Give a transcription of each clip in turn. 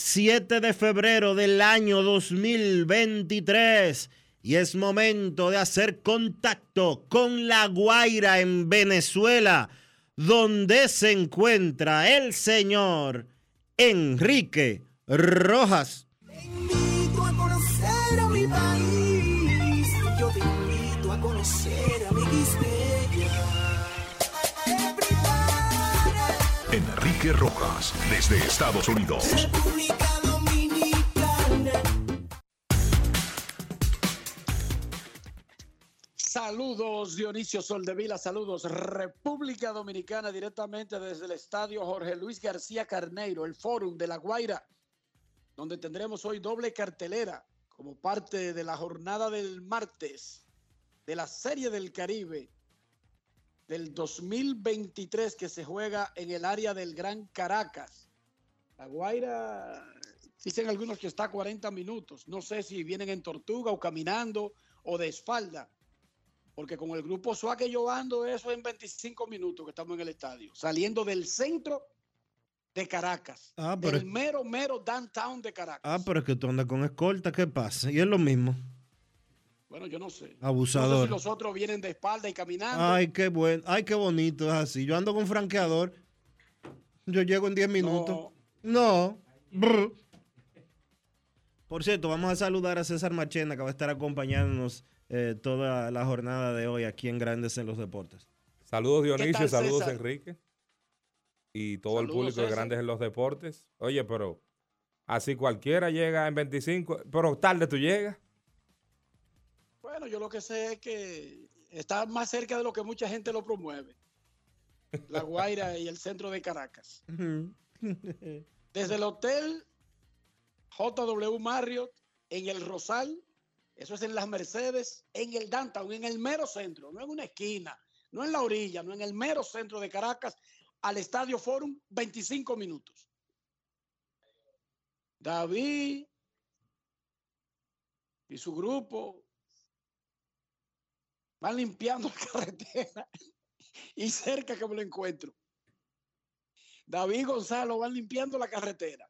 7 de febrero del año 2023 y es momento de hacer contacto con La Guaira en Venezuela, donde se encuentra el señor Enrique Rojas. Enrique Rojas, desde Estados Unidos. República Dominicana. Saludos Dionisio Soldevila, saludos República Dominicana directamente desde el estadio Jorge Luis García Carneiro, el Fórum de La Guaira, donde tendremos hoy doble cartelera como parte de la jornada del martes de la Serie del Caribe del 2023 que se juega en el área del Gran Caracas. La Guaira, dicen algunos que está a 40 minutos, no sé si vienen en tortuga o caminando o de espalda. Porque con el grupo SUA que yo ando, eso en 25 minutos que estamos en el estadio, saliendo del centro de Caracas, Ah, pero- del mero, mero downtown de Caracas. Ah, pero es que tú andas con escolta, ¿qué pasa? Y es lo mismo. Bueno, yo no sé. No sé Abusador. si los otros vienen de espalda y caminando. Ay, qué bueno. Ay, qué bonito es así. Yo ando con franqueador. Yo llego en 10 minutos. No. Brr. Por cierto, vamos a saludar a César Machena, que va a estar acompañándonos eh, toda la jornada de hoy aquí en Grandes en los Deportes. Saludos ¿Qué Dionisio, tal, saludos César? Enrique. Y todo el público de. Grandes en los Deportes. Oye, pero así cualquiera llega en 25, pero tarde tú llegas. Bueno, yo lo que sé es que está más cerca de lo que mucha gente lo promueve. La Guaira y el centro de Caracas. Desde el hotel JW Marriott en el Rosal, eso es en las Mercedes, en el downtown, en el mero centro, no en una esquina, no en la orilla, no en el mero centro de Caracas, al Estadio Forum, 25 minutos. David y su grupo van limpiando la carretera y cerca que me lo encuentro. David Gonzalo van limpiando la carretera.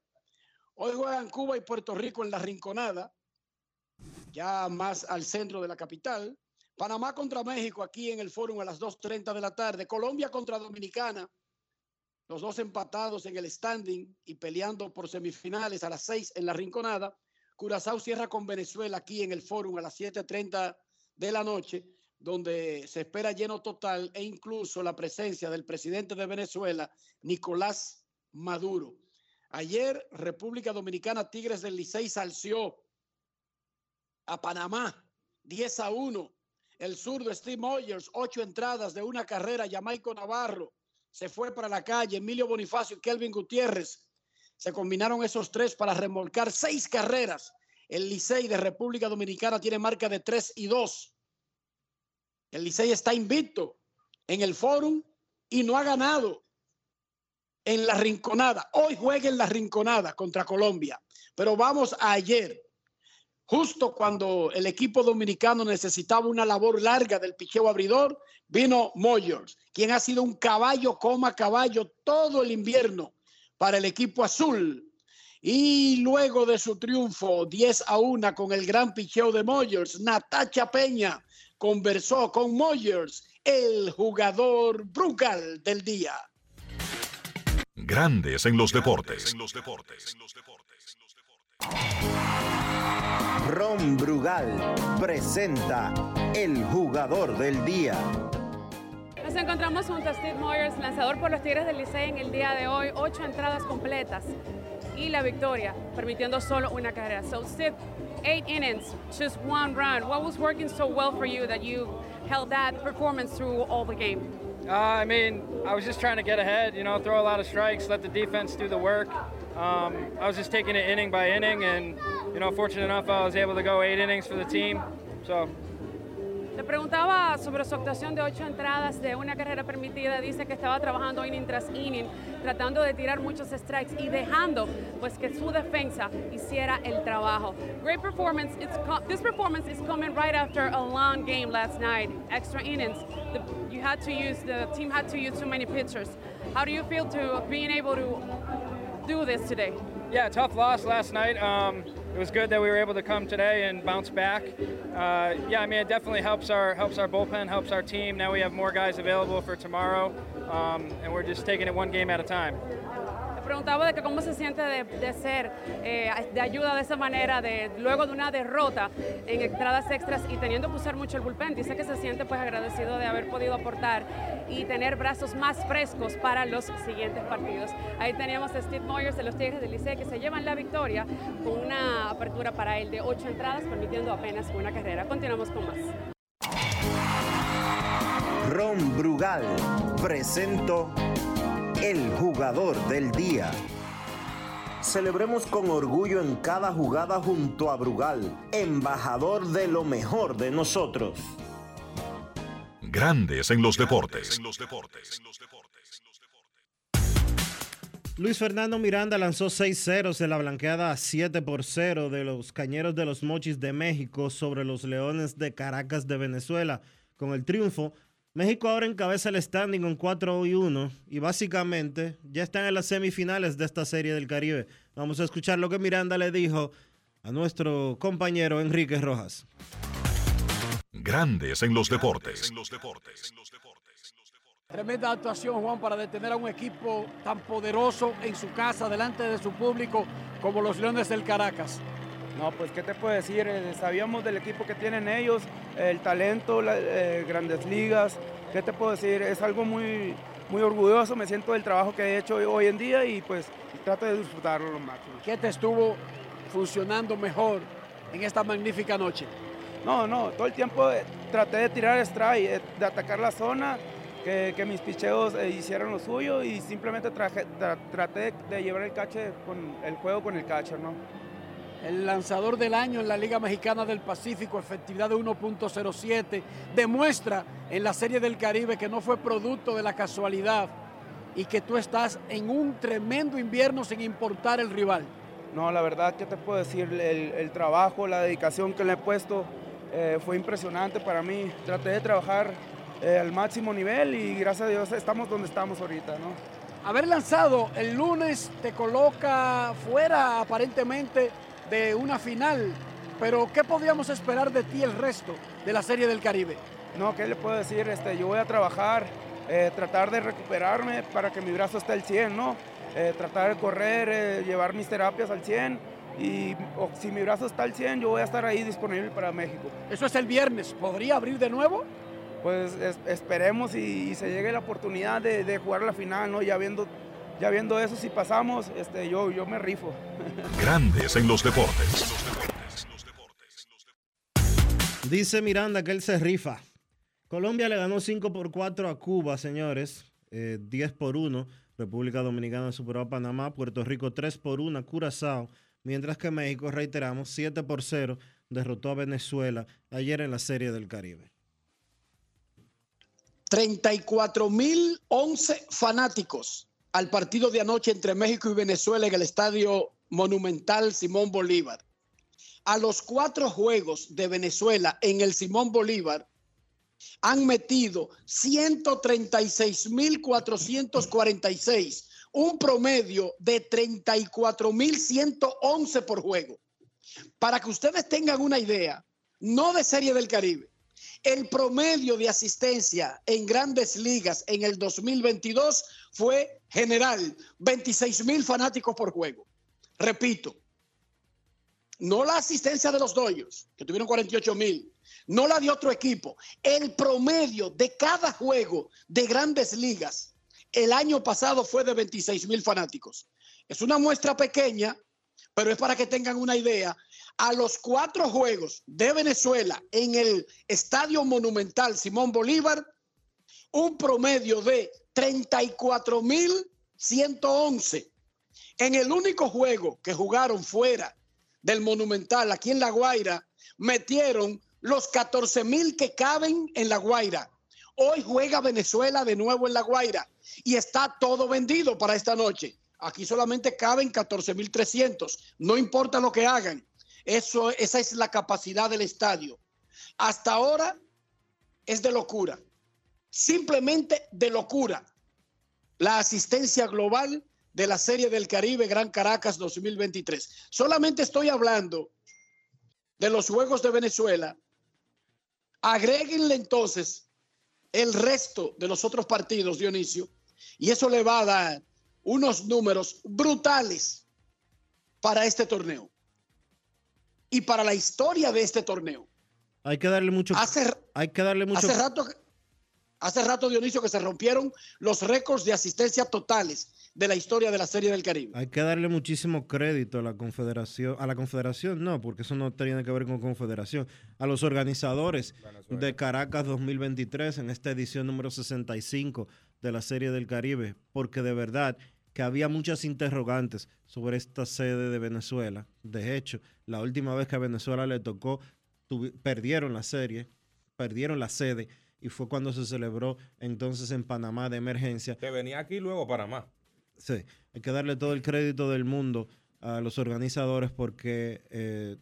Hoy juegan Cuba y Puerto Rico en la Rinconada, ya más al centro de la capital. Panamá contra México aquí en el Fórum a las 2.30 de la tarde. Colombia contra Dominicana, los dos empatados en el standing y peleando por semifinales a las 6 en la Rinconada. Curazao cierra con Venezuela aquí en el Fórum a las 7.30 de la noche, donde se espera lleno total e incluso la presencia del presidente de Venezuela, Nicolás Maduro. Ayer, República Dominicana, Tigres del Licey salció a Panamá 10 a 1. El zurdo Steve Moyers, ocho entradas de una carrera. Jamaico Navarro se fue para la calle. Emilio Bonifacio y Kelvin Gutiérrez se combinaron esos tres para remolcar seis carreras. El Licey de República Dominicana tiene marca de 3 y 2. El Licey está invicto en el Fórum y no ha ganado en la Rinconada. Hoy juega en la Rinconada contra Colombia. Pero vamos a ayer. Justo cuando el equipo dominicano necesitaba una labor larga del picheo abridor, vino Moyers, quien ha sido un caballo coma caballo todo el invierno para el equipo azul. Y luego de su triunfo 10 a 1 con el gran picheo de Moyers, Natacha Peña conversó con Moyers, el jugador brugal del día. Grandes en los deportes. Ron Brugal presenta el jugador del día. Nos encontramos junto a Steve Moyers, lanzador por los Tigres del Licey en el día de hoy, ocho entradas completas y la victoria, permitiendo solo una carrera. So Steve, eight innings, just one run. What was working so well for you that you held that performance through all the game? Uh, I mean, I was just trying to get ahead, you know, throw a lot of strikes, let the defense do the work. Um, I was just taking it inning by inning, and, you know, fortunate enough, I was able to go eight innings for the team. So Le preguntaba sobre su actuación de ocho entradas de una carrera permitida. Dice que estaba trabajando inning tras inning, tratando de tirar muchos strikes y dejando pues que su defensa hiciera el trabajo. Great performance. It's this performance is coming right after a long game last night. Extra innings. The, you had to use the team had to use too many pitchers. How do you feel to being able to do this today? Yeah, tough loss last night. Um, it was good that we were able to come today and bounce back. Uh, yeah, I mean it definitely helps our helps our bullpen, helps our team. Now we have more guys available for tomorrow, um, and we're just taking it one game at a time. Preguntaba de que cómo se siente de, ser eh, de ayuda de esa manera, de luego de una derrota en entradas extras y teniendo que usar mucho el bullpen. Dice que se siente pues agradecido de haber podido aportar y tener brazos más frescos para los siguientes partidos. Ahí teníamos a Steve Moyers de los Tigres del Licey que se llevan la victoria con una apertura para él de ocho entradas, permitiendo apenas una carrera. Continuamos con más. Ron Brugal presento el jugador del día. Celebremos con orgullo en cada jugada junto a Brugal, embajador de lo mejor de nosotros. Grandes en los deportes. Luis Fernando Miranda lanzó 6 ceros en la blanqueada 7 por 0 de los Cañeros de los Mochis de México sobre los Leones de Caracas de Venezuela. Con el triunfo, México ahora encabeza el standing con 4 y 1 y básicamente ya están en las semifinales de esta serie del Caribe. Vamos a escuchar lo que Miranda le dijo a nuestro compañero Enrique Rojas. Grandes en los deportes. Tremenda actuación, Juan, para detener a un equipo tan poderoso en su casa, delante de su público, como los Leones del Caracas. No, pues qué te puedo decir, eh, sabíamos del equipo que tienen ellos, el talento, las eh, grandes ligas, qué te puedo decir, es algo muy, muy orgulloso, me siento del trabajo que he hecho hoy en día y pues trato de disfrutarlo lo máximo. ¿Qué te estuvo funcionando mejor en esta magnífica noche? No, no, todo el tiempo eh, traté de tirar strike, de atacar la zona, que, mis picheos hicieran lo suyo y simplemente traté de llevar el cache con el juego con el catcher, ¿no? El lanzador del año en la Liga Mexicana del Pacífico, efectividad de 1.07, demuestra en la Serie del Caribe que no fue producto de la casualidad y que tú estás en un tremendo invierno sin importar el rival. No, la verdad, ¿qué te puedo decir? El, trabajo, la dedicación que le he puesto eh, fue impresionante para mí. Traté de trabajar eh, al máximo nivel y gracias a Dios estamos donde estamos ahorita, ¿no? Haber lanzado el lunes te coloca fuera aparentemente de una final. Pero, ¿qué podríamos esperar de ti el resto de la Serie del Caribe? No, ¿qué le puedo decir? Este, yo voy a trabajar, eh, tratar de recuperarme para que mi brazo esté al 100, ¿no? Eh, tratar de correr, eh, llevar mis terapias al 100 y si mi brazo está al 100, yo voy a estar ahí disponible para México. Eso es el viernes, ¿podría abrir de nuevo? Pues esperemos y, se llegue la oportunidad de, de, jugar la final, ¿no? Ya viendo ya viendo eso, si pasamos, este, yo, yo me rifo. Grandes en los deportes. Dice Miranda que él se rifa. Colombia le ganó 5 por 4 a Cuba, señores. Eh, 10 por 1. República Dominicana superó a Panamá. Puerto Rico 3 por 1 a Curazao. Mientras que México, reiteramos, 7 por 0 derrotó a Venezuela ayer en la Serie del Caribe. 34.011 fanáticos al partido de anoche entre México y Venezuela en el Estadio Monumental Simón Bolívar. A los cuatro juegos de Venezuela en el Simón Bolívar han metido 136.446, un promedio de 34.111 por juego. Para que ustedes tengan una idea, no de Serie del Caribe, el promedio de asistencia en grandes ligas en el 2022 fue general, 26 mil fanáticos por juego. Repito, no la asistencia de los Dodgers, que tuvieron 48 mil, no la de otro equipo. El promedio de cada juego de grandes ligas el año pasado fue de 26 mil fanáticos. Es una muestra pequeña, pero es para que tengan una idea. A los cuatro juegos de Venezuela en el Estadio Monumental Simón Bolívar, un promedio de 34 mil 111. En el único juego que jugaron fuera del Monumental, aquí en La Guaira, metieron los 14 mil que caben en La Guaira. Hoy juega Venezuela de nuevo en La Guaira y está todo vendido para esta noche. Aquí solamente caben 14 mil 300. No importa lo que hagan. Eso, esa es la capacidad del estadio. Hasta ahora es de locura. Simplemente de locura. La asistencia global de la Serie del Caribe Gran Caracas 2023. Solamente estoy hablando de los Juegos de Venezuela. Agréguenle entonces el resto de los otros partidos, Dionisio, y eso le va a dar unos números brutales para este torneo y para la historia de este torneo. Hay que darle mucho. Hace, hay que darle mucho. Hace rato, hace rato, Dionisio, que se rompieron los récords de asistencia totales de la historia de la Serie del Caribe. Hay que darle muchísimo crédito a la Confederación, a la Confederación no, porque eso no tiene que ver con Confederación, a los organizadores de Caracas 2023 en esta edición número 65 de la Serie del Caribe, porque de verdad que había muchas interrogantes sobre esta sede de Venezuela. De hecho, la última vez que a Venezuela le tocó, perdieron la serie, perdieron la sede, y fue cuando se celebró entonces en Panamá de emergencia. Que venía aquí luego Panamá. Sí, hay que darle todo el crédito del mundo a los organizadores porque eh,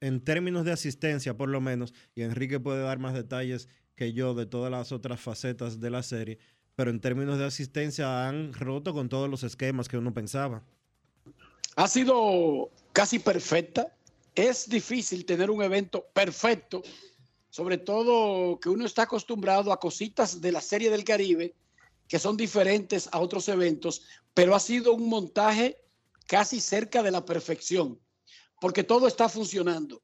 en términos de asistencia, por lo menos, y Enrique puede dar más detalles que yo de todas las otras facetas de la serie, pero en términos de asistencia han roto con todos los esquemas que uno pensaba. Ha sido casi perfecta. Es difícil tener un evento perfecto, sobre todo que uno está acostumbrado a cositas de la Serie del Caribe que son diferentes a otros eventos, pero ha sido un montaje casi cerca de la perfección, porque todo está funcionando,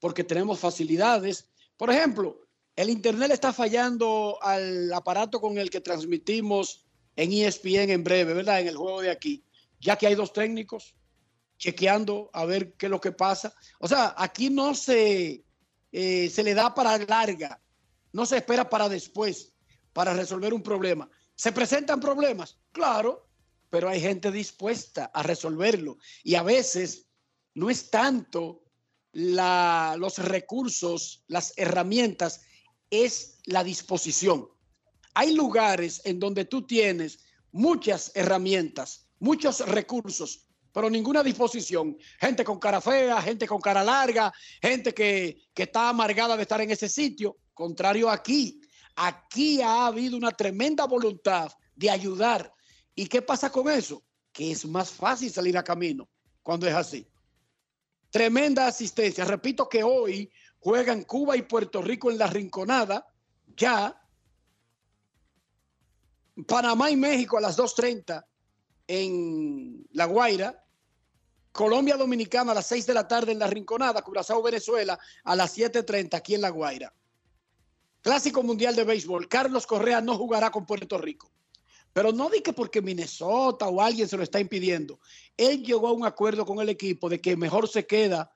porque tenemos facilidades. Por ejemplo, el Internet está fallando al aparato con el que transmitimos en ESPN en breve, ¿verdad? En el juego de aquí, ya que hay dos técnicos chequeando a ver qué es lo que pasa. O sea, aquí no se, eh, se le da para larga, no se espera para después, para resolver un problema. ¿Se presentan problemas? Claro, pero hay gente dispuesta a resolverlo. Y a veces no es tanto la, los recursos, las herramientas, es la disposición. Hay lugares en donde tú tienes muchas herramientas, muchos recursos, pero ninguna disposición. Gente con cara fea, gente con cara larga, gente que, que está amargada de estar en ese sitio. Contrario aquí, Aquí ha habido una tremenda voluntad de ayudar. ¿Y qué pasa con eso? Que es más fácil salir a camino cuando es así. Tremenda asistencia. Repito que hoy juegan Cuba y Puerto Rico en la Rinconada. Ya. Panamá y México a las 2.30 en La Guaira. Colombia Dominicana a las 6 de la tarde en la Rinconada. Curazao Venezuela a las 7.30 aquí en La Guaira. Clásico Mundial de Béisbol. Carlos Correa no jugará con Puerto Rico. Pero no di que porque Minnesota o alguien se lo está impidiendo. Él llegó a un acuerdo con el equipo de que mejor se queda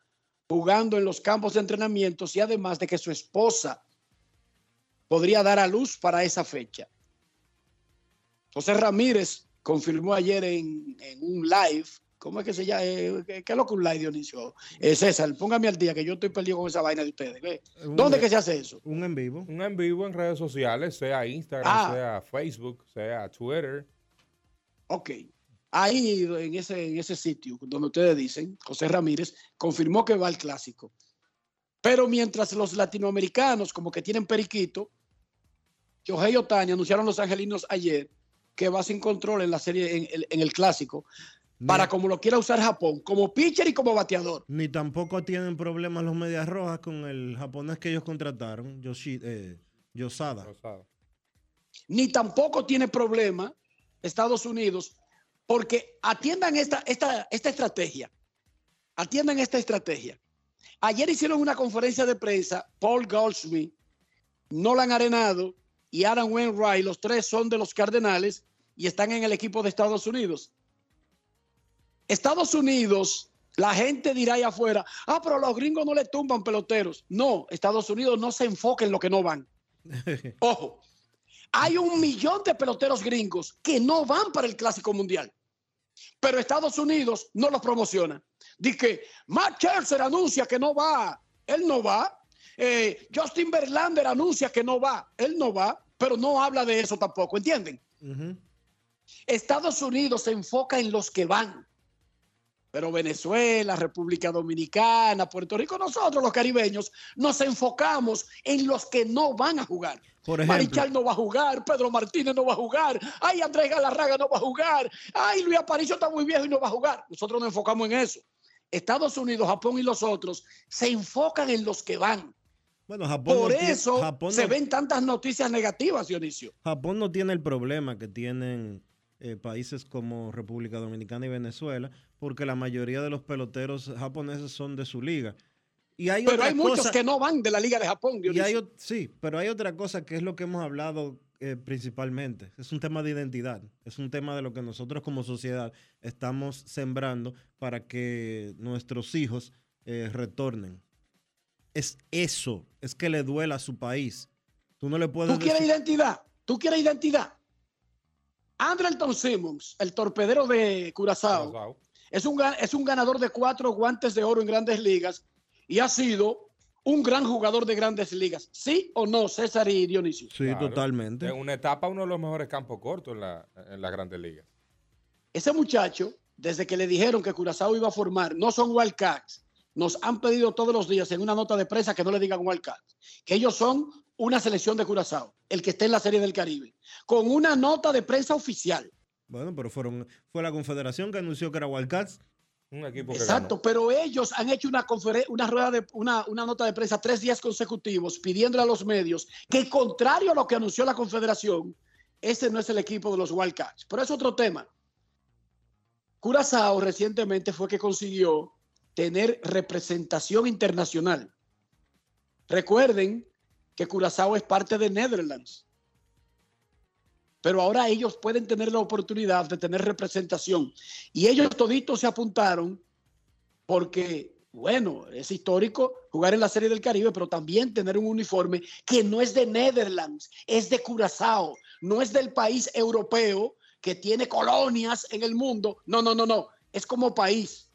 jugando en los campos de entrenamientos y además de que su esposa podría dar a luz para esa fecha. José Ramírez confirmó ayer en, en un live ¿Cómo es que se llama? Eh, ¿Qué, es lo que un live, Dionisio? Eh, César, póngame al día que yo estoy perdido con esa vaina de ustedes. ¿Dónde que se hace eso? Un en vivo. Un en vivo en redes sociales, sea Instagram, ah. sea Facebook, sea Twitter. Ok. Ahí en ese, en ese sitio donde ustedes dicen, José Ramírez confirmó que va al clásico. Pero mientras los latinoamericanos como que tienen periquito, Yohei Otani anunciaron los angelinos ayer que va sin control en la serie, en, en el clásico para como lo quiera usar Japón, como pitcher y como bateador. Ni tampoco tienen problemas los Medias Rojas con el japonés que ellos contrataron, Yoshi, eh, Yosada. Ni tampoco tiene problema Estados Unidos, porque atiendan esta, esta, esta estrategia. Atiendan esta estrategia. Ayer hicieron una conferencia de prensa, Paul Goldsmith, Nolan Arenado y Adam Wainwright, los tres son de los Cardenales y están en el equipo de Estados Unidos. Estados Unidos, la gente dirá allá afuera, ah, pero los gringos no le tumban peloteros. No, Estados Unidos no se enfoca en lo que no van. Ojo, hay un millón de peloteros gringos que no van para el Clásico Mundial, pero Estados Unidos no los promociona. Dice que Matt Scherzer anuncia que no va, él no va. Eh, Justin Verlander anuncia que no va, él no va, pero no habla de eso tampoco, ¿entienden? Estados Unidos se enfoca en los que van. Pero Venezuela, República Dominicana, Puerto Rico, nosotros los caribeños nos enfocamos en los que no van a jugar. Por ejemplo, Marichal no va a jugar, Pedro Martínez no va a jugar, ay, Andrés Galarraga no va a jugar, ay, Luis Aparicio está muy viejo y no va a jugar. Nosotros nos enfocamos en eso. Estados Unidos, Japón y los otros se enfocan en los que van. Bueno, Japón Por eso se ven tantas noticias negativas, Dionisio. Japón no tiene el problema que tienen eh, países como República Dominicana y Venezuela, porque la mayoría de los peloteros japoneses son de su liga. Y hay pero hay muchos que no van de la Liga de Japón. sí, pero hay otra cosa que es lo que hemos hablado eh, principalmente. Es un tema de identidad. Es un tema de lo que nosotros como sociedad estamos sembrando para que nuestros hijos eh, retornen. Es eso, es que le duela a su país. Tú no le puedes. ¿Tú quieres identidad? ¿Tú quieres identidad? Andrelton Simmons, el torpedero de Curazao, Es, un, es un ganador de cuatro guantes de oro en grandes ligas y ha sido un gran jugador de grandes ligas. ¿Sí o no, César y Dionisio? Sí, totalmente. En una etapa, uno de los mejores campos cortos en, la, en las grandes ligas. Ese muchacho, desde que le dijeron que Curazao iba a formar, no son Wildcats, nos han pedido todos los días en una nota de prensa que no le digan Wildcats, que ellos son una selección de Curazao, el que esté en la Serie del Caribe, con una nota de prensa oficial. Bueno, pero fueron, fue la confederación que anunció que era Wildcats. Un equipo Exacto, pero ellos han hecho una, una, rueda de, una, una nota de prensa tres días consecutivos pidiéndole a los medios que, contrario a lo que anunció la confederación, ese no es el equipo de los Wildcats. Pero es otro tema. Curazao recientemente fue que consiguió tener representación internacional. Recuerden que Curazao es parte de Netherlands. Pero ahora ellos pueden tener la oportunidad de tener representación. Y ellos toditos se apuntaron porque, bueno, es histórico jugar en la Serie del Caribe, pero también tener un uniforme que no es de Netherlands, es de Curazao, no es del país europeo que tiene colonias en el mundo. No, no, no, no, es como país.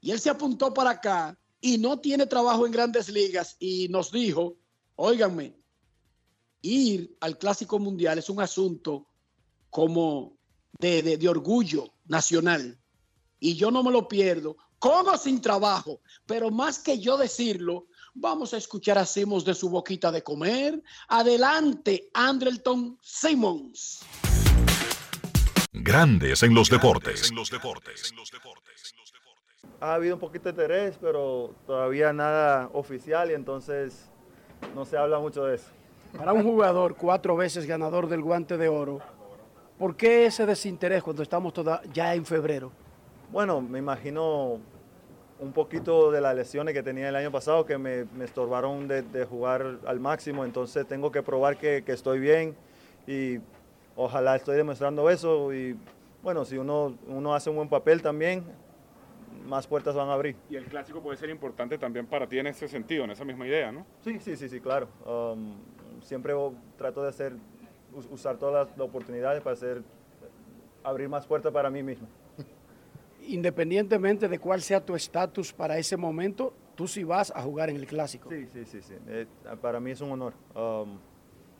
Y él se apuntó para acá y no tiene trabajo en grandes ligas y nos dijo Óiganme, ir al Clásico Mundial es un asunto como de, orgullo nacional. Y yo no me lo pierdo, con o sin trabajo. Pero más que yo decirlo, vamos a escuchar a Simmons de su boquita de comer. Adelante, Andrelton Simmons. Grandes en los deportes. En los deportes. Ha habido un poquito de interés, pero todavía nada oficial y entonces no se habla mucho de eso. Para un jugador cuatro veces ganador del guante de oro, ¿por qué ese desinterés cuando estamos toda, ya en febrero? Bueno, me imagino un poquito de las lesiones que tenía el año pasado que me, estorbaron de, jugar al máximo, entonces tengo que probar que, estoy bien y ojalá estoy demostrando eso y bueno, si uno, uno hace un buen papel también, más puertas van a abrir. Y el clásico puede ser importante también para ti en ese sentido, en esa misma idea, ¿no? Sí, sí, sí, sí, claro. Um, siempre trato de hacer, usar todas las oportunidades para hacer, abrir más puertas para mí mismo. Independientemente de cuál sea tu estatus para ese momento, tú sí vas a jugar en el clásico. Sí, sí, sí, sí. Eh, para mí es un honor. Um,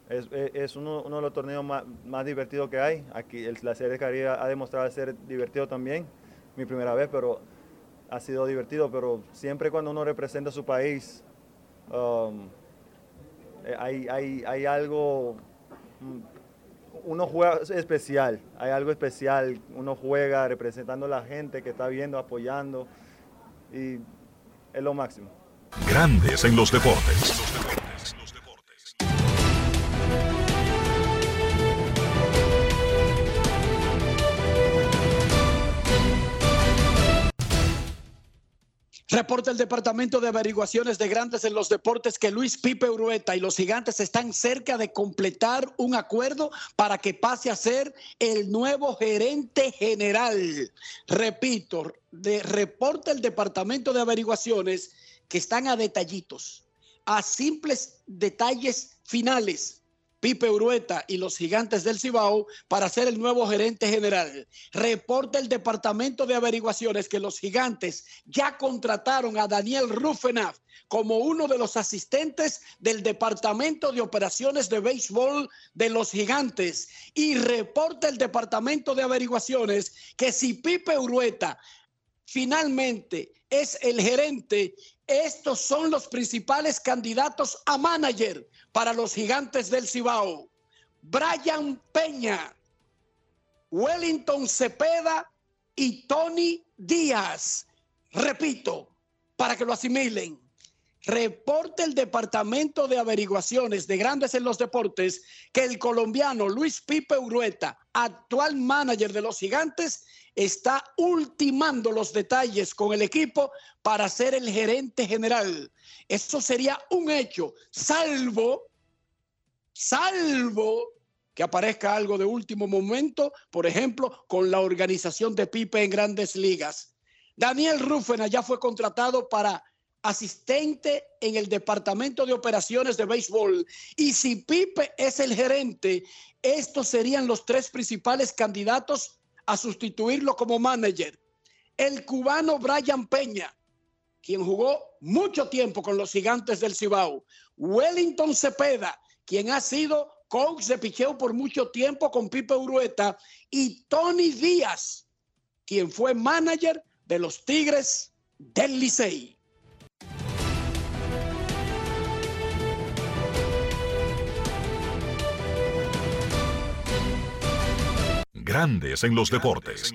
es, uno, de los torneos más, más divertidos que hay. Aquí la Serie de Caribe ha demostrado ser divertido también. Mi primera vez, pero ha sido divertido. Pero siempre cuando uno representa a su país, um, eh, hay, hay, algo, mm, uno juega especial, hay algo especial. Uno juega representando a la gente que está viendo, apoyando. Y es lo máximo. Grandes en los deportes. Reporta el Departamento de Averiguaciones de Grandes en los Deportes que Luis Pipe Urueta y los Gigantes están cerca de completar un acuerdo para que pase a ser el nuevo gerente general. Repito, de, reporta el Departamento de Averiguaciones que están a detallitos, a simples detalles finales Pipe Urueta y los gigantes del Cibao para ser el nuevo gerente general. Reporta el Departamento de Averiguaciones que los gigantes ya contrataron a Daniel Rufenaf como uno de los asistentes del Departamento de Operaciones de Béisbol de los Gigantes. Y reporta el Departamento de Averiguaciones que si Pipe Urueta finalmente es el gerente, estos son los principales candidatos a manager para los gigantes del Cibao. Brian Peña, Wellington Cepeda y Tony Díaz. Repito, para que lo asimilen. Reporte el Departamento de Averiguaciones de Grandes en los Deportes que el colombiano Luis Pipe Urueta, actual manager de los gigantes, está ultimando los detalles con el equipo para ser el gerente general. Eso sería un hecho, salvo salvo que aparezca algo de último momento, por ejemplo, con la organización de Pipe en grandes ligas. Daniel Rufena ya fue contratado para asistente en el departamento de operaciones de béisbol. Y si Pipe es el gerente, estos serían los tres principales candidatos a sustituirlo como manager. El cubano Brian Peña, quien jugó mucho tiempo con los gigantes del Cibao. Wellington Cepeda, quien ha sido coach de picheo por mucho tiempo con Pipe Urueta, y Tony Díaz, quien fue manager de los Tigres del Licey. Grandes en los deportes.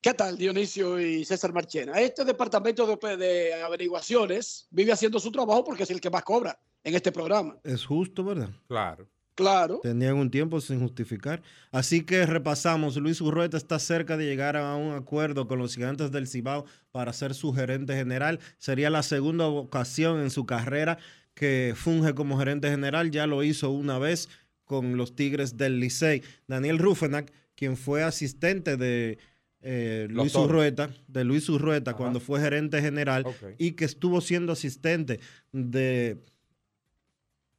¿Qué tal, Dionisio y César Marchena? Este departamento de, averiguaciones vive haciendo su trabajo porque es el que más cobra en este programa. Es justo, ¿verdad? Claro. Claro. Tenían un tiempo sin justificar. Así que repasamos. Luis Urrueta está cerca de llegar a un acuerdo con los gigantes del Cibao para ser su gerente general. Sería la segunda ocasión en su carrera que funge como gerente general. Ya lo hizo una vez con los Tigres del Licey. Daniel Rufenac, quien fue asistente de eh, Luis Urrueta, de Luis Urrueta, cuando fue gerente general y que estuvo siendo asistente de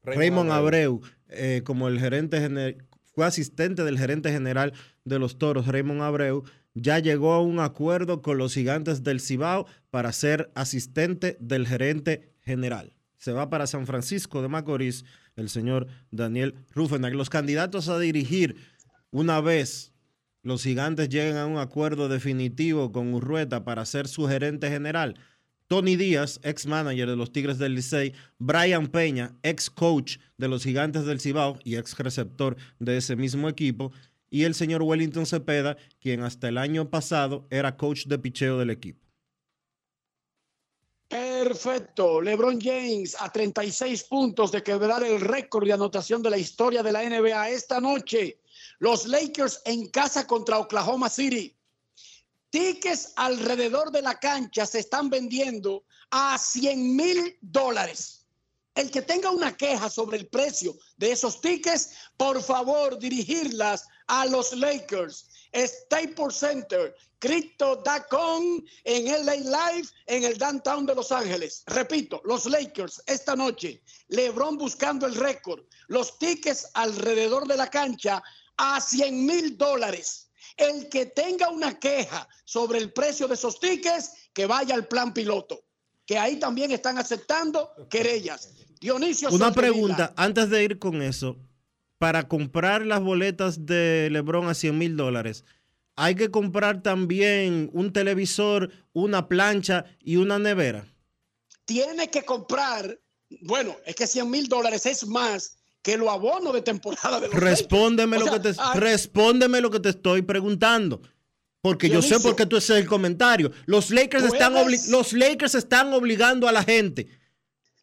Raymond, Abreu, eh, como el gerente general, fue asistente del gerente general de los Toros, Raymond Abreu, ya llegó a un acuerdo con los gigantes del Cibao para ser asistente del gerente general. Se va para San Francisco de Macorís el señor Daniel Rufenac. Los candidatos a dirigir una vez los gigantes llegan a un acuerdo definitivo con Urrueta para ser su gerente general. Tony Díaz, ex manager de los Tigres del Licey, Brian Peña, ex coach de los Gigantes del Cibao y ex receptor de ese mismo equipo, y el señor Wellington Cepeda, quien hasta el año pasado era coach de picheo del equipo. Perfecto. LeBron James a 36 puntos de quebrar el récord de anotación de la historia de la NBA esta noche. Los Lakers en casa contra Oklahoma City. Tickets alrededor de la cancha se están vendiendo a 100 mil dólares. El que tenga una queja sobre el precio de esos tickets, por favor, dirigirlas a los Lakers. Staples Center, Crypto.com en LA Live en el downtown de Los Ángeles. Repito, los Lakers esta noche, LeBron buscando el récord, los tickets alrededor de la cancha a 100 mil dólares. El que tenga una queja sobre el precio de esos tickets, que vaya al plan piloto, que ahí también están aceptando querellas. Dionisio. Una pregunta, antes de ir con eso, para comprar las boletas de LeBron a 100 mil dólares, hay que comprar también un televisor, una plancha y una nevera. Tiene que comprar, bueno, es que 100 mil dólares es más que lo abono de temporada de los Respóndeme lo, que te, hay- respóndeme lo que te estoy preguntando. Porque yo sé por qué tú haces el comentario. Los Lakers, están obli- los Lakers están obligando a la gente,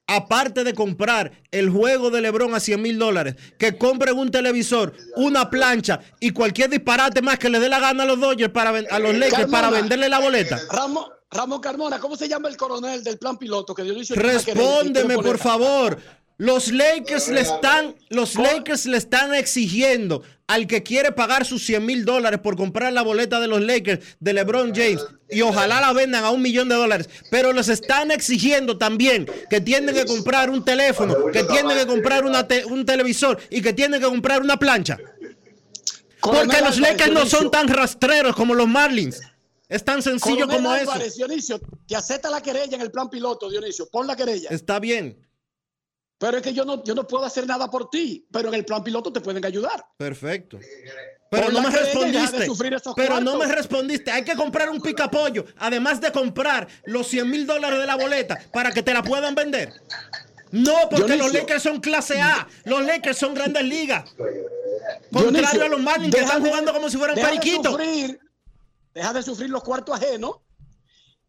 aparte de comprar el juego de LeBron a 100 mil dólares, que compren un televisor, una plancha y cualquier disparate más que le dé la gana a los Dodgers para a los Lakers para venderle la boleta. Ramón, Ramón Carmona, ¿cómo se llama el coronel del plan piloto que Dionisio querella y Respóndeme, por favor. Los Lakers le están, los Lakers le están exigiendo al que quiere pagar sus 100 mil dólares por comprar la boleta de los Lakers de LeBron James y ojalá la vendan a un millón de dólares, pero les están exigiendo también que tienen que comprar un teléfono, que tienen que comprar una te- un televisor y que tienen que comprar una plancha. Porque los Lakers no son tan rastreros como los Marlins. Es tan sencillo como eso. Dionisio, te acepta la querella en el plan piloto, Dionisio. Pon la querella. Está bien. Pero es que yo no, yo no puedo hacer nada por ti, pero en el plan piloto te pueden ayudar. Perfecto. Pero no me respondiste. Pero no me respondiste. Hay que comprar un picapollo, además de comprar los 100 mil dólares de la boleta para que te la puedan vender. No, porque Dionisio. los Lakers son clase A. Los Lakers son grandes ligas. Contrario Dionisio, a los Marlins que están jugando como si fueran deja de periquitos. sufrir, deja de sufrir los cuartos ajenos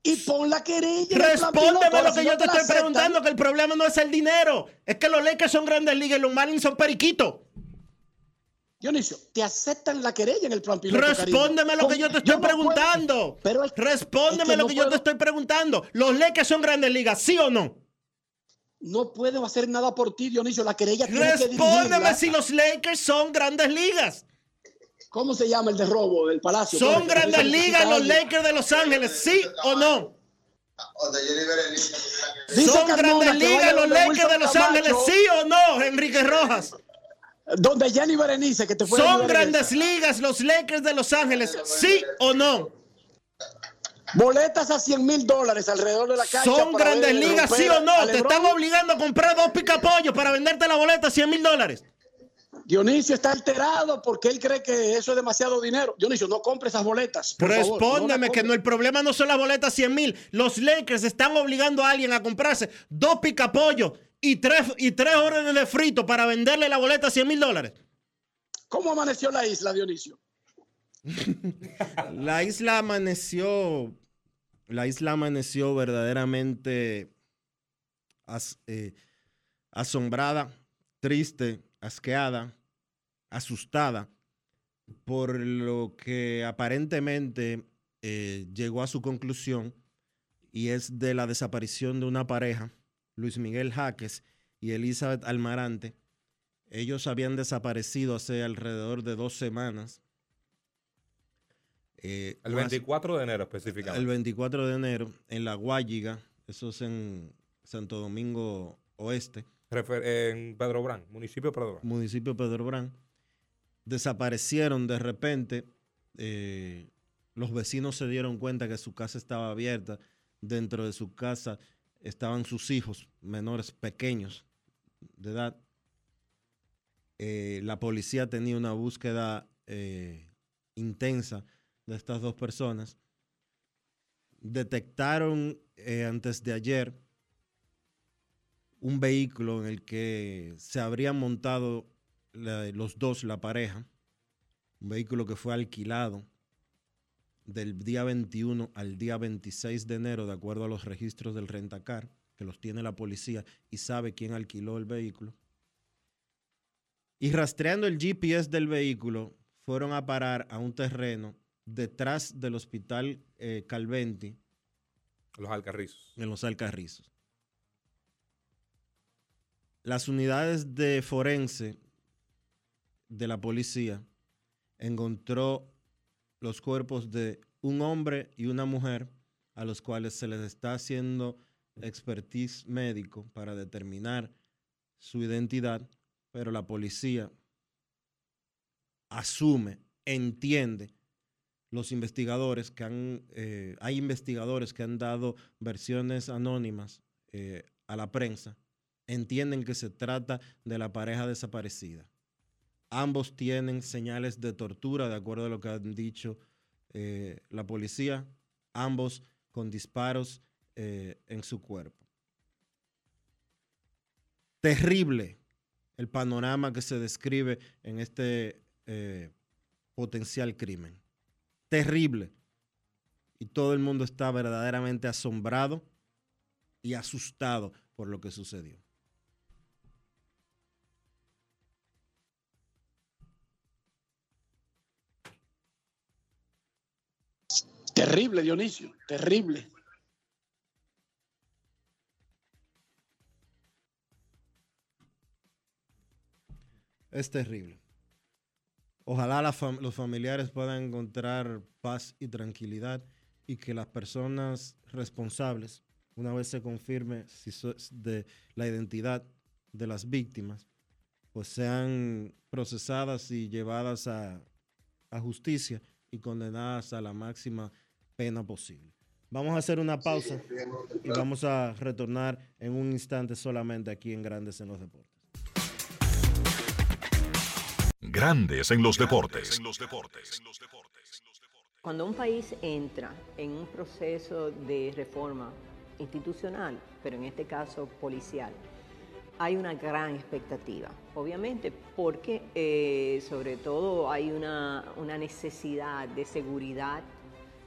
y pon la querella. Respóndeme lo que yo te estoy preguntando, que el problema no es el dinero. Es que los Lakers son grandes ligas y los Marlins son periquitos. Dionisio, te aceptan la querella en el plan piloto. Respóndeme cariño. lo que yo te estoy no puedo- preguntando. pero es- Respóndeme es que lo no que yo te estoy preguntando. ¿Los Lakers son grandes ligas, sí o no? No puedo hacer nada por ti, Dionisio. La querella tiene que Respóndeme si los Lakers son grandes ligas. ¿Cómo se llama el de robo del palacio? ¿Son grandes ligas los. Lakers de Los Ángeles, sí o no? ¿Son grandes ligas los Lakers de Los Ángeles, sí o no, Enrique Rojas? Donde Jenny Berenice, que te puede ¿Son grandes ligas los Lakers de Los Ángeles, sí o no? Boletas a 100 mil dólares alrededor de la cancha. ¿Son para grandes ligas, sí o no? Te están obligando a comprar dos picapollos para venderte la boleta a 100 mil dólares. Dionisio está alterado porque él cree que eso es demasiado dinero. Dionisio, no compre esas boletas. por favor, no Respóndeme que no, el problema no son las boletas 100 mil. Los Lakers están obligando a alguien a comprarse dos picapollos y tres, y tres órdenes de frito para venderle la boleta a 100 mil dólares. ¿Cómo amaneció la isla, Dionisio? La isla amaneció, la isla amaneció verdaderamente as- eh, asombrada, triste, asqueada, asustada por lo que aparentemente eh, llegó a su conclusión y es de la desaparición de una pareja, Luis Miguel Jaques y Elizabeth Almarante. Ellos habían desaparecido hace alrededor de dos semanas. Eh, El más- 24 de enero específicamente. el 24 de enero en La Guayiga, eso es en Santo Domingo Oeste, en Pedro Brán, municipio de Pedro Brán. municipio Pedro desaparecieron de repente. eh, los vecinos se dieron cuenta que su casa estaba abierta. Dentro de su casa estaban sus hijos menores, pequeños de edad. Eh, la policía tenía una búsqueda eh, intensa de estas dos personas. Detectaron antes de ayer un vehículo en el que se habrían montado la- los dos, la pareja, un vehículo que fue alquilado del día 21 al día 26 de enero, de acuerdo a los registros del rentacar, que los tiene la policía y sabe quién alquiló el vehículo. Y rastreando el GPS del vehículo, fueron a parar a un terreno detrás del hospital eh, Calventi, Los Alcarrizos. en los Alcarrizos. Las unidades de forense de la policía encontró los cuerpos de un hombre y una mujer a los cuales se les está haciendo expertise médico para determinar su identidad, pero la policía asume, entiende los investigadores que han, eh, hay investigadores que han dado versiones anónimas eh, a la prensa, entienden que se trata de la pareja desaparecida. Ambos tienen señales de tortura, de acuerdo a lo que han dicho eh, la policía, ambos con disparos en su cuerpo. Terrible el panorama que se describe en este potencial crimen terrible. Y todo el mundo está verdaderamente asombrado y asustado por lo que sucedió. Terrible, Dionisio, terrible. Es terrible. Ojalá los familiares puedan encontrar paz y tranquilidad y que las personas responsables, una vez se confirme si de la identidad de las víctimas, pues sean procesadas y llevadas a, a justicia y condenadas a la máxima pena posible. Vamos a hacer una pausa y vamos a retornar en un instante solamente aquí en Grandes en los Deportes. Grandes en los deportes. Cuando un país entra en un proceso de reforma institucional, pero en este caso policial, hay una gran expectativa, obviamente, porque eh, sobre todo hay una, necesidad de seguridad,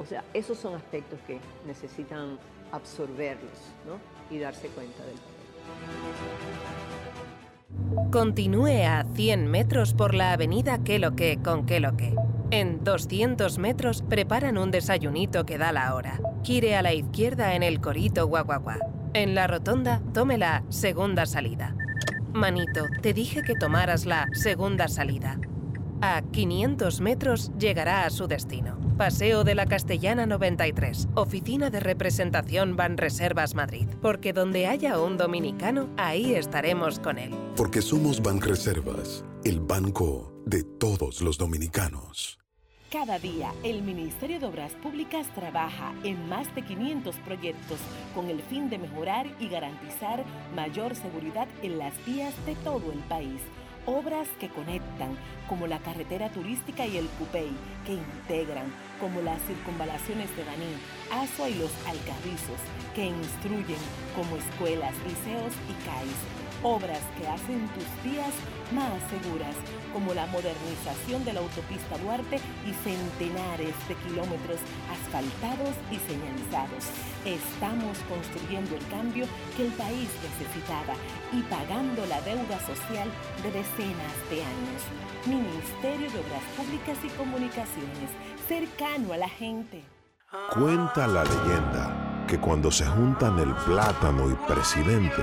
O sea, esos son aspectos que necesitan absorberlos y darse cuenta del Continúe a 100 metros por la avenida Queloque con Queloque. En 200 metros preparan un desayunito que da la hora. Gire a la izquierda en el Corito Guaguaguá. En la rotonda, tome la segunda salida. Manito, te dije que tomaras la segunda salida. A 500 metros llegará a su destino. Paseo de la Castellana 93, Oficina de Representación Banreservas Madrid. Porque donde haya un dominicano, ahí estaremos con él. Porque somos Banreservas, el banco de todos los dominicanos. Cada día, el Ministerio de Obras Públicas trabaja en más de 500 proyectos con el fin de mejorar y garantizar mayor seguridad en las vías de todo el país obras que conectan, como la carretera turística y el Cupey, que integran, como las circunvalaciones de Baní, Asua y los Alcarrizos, que instruyen, como escuelas, liceos y CAIS obras que hacen tus días más seguras, como la modernización de la autopista Duarte y centenares de kilómetros asfaltados y señalizados. Estamos construyendo el cambio que el país necesitaba y pagando la deuda social de decenas de años. Ministerio de Obras Públicas y Comunicaciones, cercano a la gente. Cuenta la leyenda que cuando se juntan el plátano y presidente,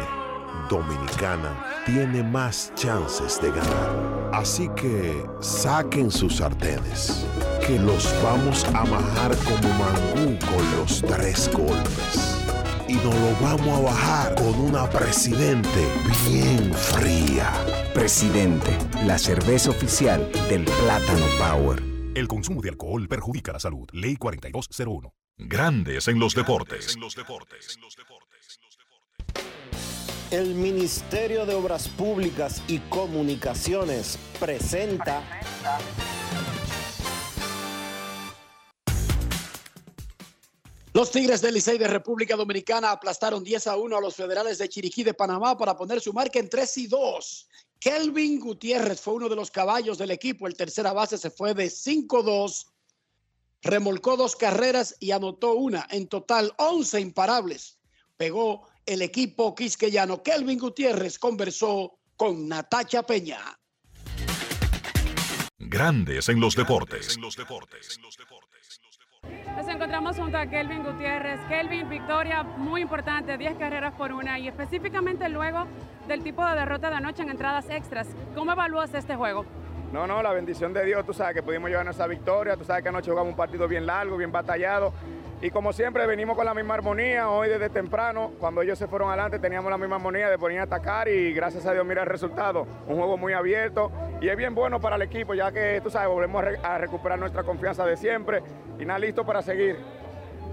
Dominicana tiene más chances de ganar. Así que saquen sus sartenes, que los vamos a bajar como mangú con los tres golpes. Y nos lo vamos a bajar con una presidente bien fría. Presidente, la cerveza oficial del Plátano Power. El consumo de alcohol perjudica la salud. Ley 4201. Grandes en los deportes. En los deportes. El Ministerio de Obras Públicas y Comunicaciones presenta Los Tigres del Licey de República Dominicana aplastaron 10 a 1 a los federales de Chiriquí de Panamá para poner su marca en 3 y 2. Kelvin Gutiérrez fue uno de los caballos del equipo. El tercera base se fue de 5-2, remolcó dos carreras y anotó una. En total, 11 imparables. Pegó el equipo quisqueyano. Kelvin Gutiérrez conversó con Natacha Peña. Grandes en los deportes. Nos encontramos junto a Kelvin Gutiérrez. Kelvin, victoria muy importante, 10 carreras por una y específicamente luego del tipo de derrota de anoche en entradas extras. ¿Cómo evalúas este juego? No, no, la bendición de Dios, tú sabes que pudimos llevarnos esa victoria, tú sabes que anoche jugamos un partido bien largo, bien batallado y como siempre venimos con la misma armonía, hoy desde temprano, cuando ellos se fueron adelante teníamos la misma armonía de poner a atacar y gracias a Dios mira el resultado, un juego muy abierto y es bien bueno para el equipo ya que tú sabes, volvemos a, re- a recuperar nuestra confianza de siempre y nada listo para seguir.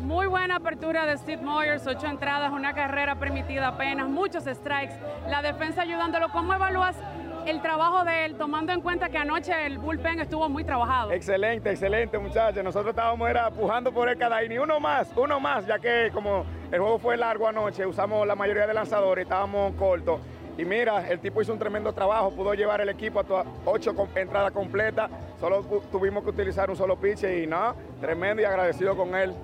Muy buena apertura de Steve Moyers, ocho entradas, una carrera permitida apenas, muchos strikes, la defensa ayudándolo. ¿Cómo evalúas el trabajo de él, tomando en cuenta que anoche el bullpen estuvo muy trabajado? Excelente, excelente muchachos. Nosotros estábamos era, pujando por el cada inning. Uno más, uno más, ya que como el juego fue largo anoche, usamos la mayoría de lanzadores, estábamos cortos. Y mira, el tipo hizo un tremendo trabajo, pudo llevar el equipo a ocho entradas completas. Solo tuvimos que utilizar un solo pitch y no, tremendo y agradecido con él.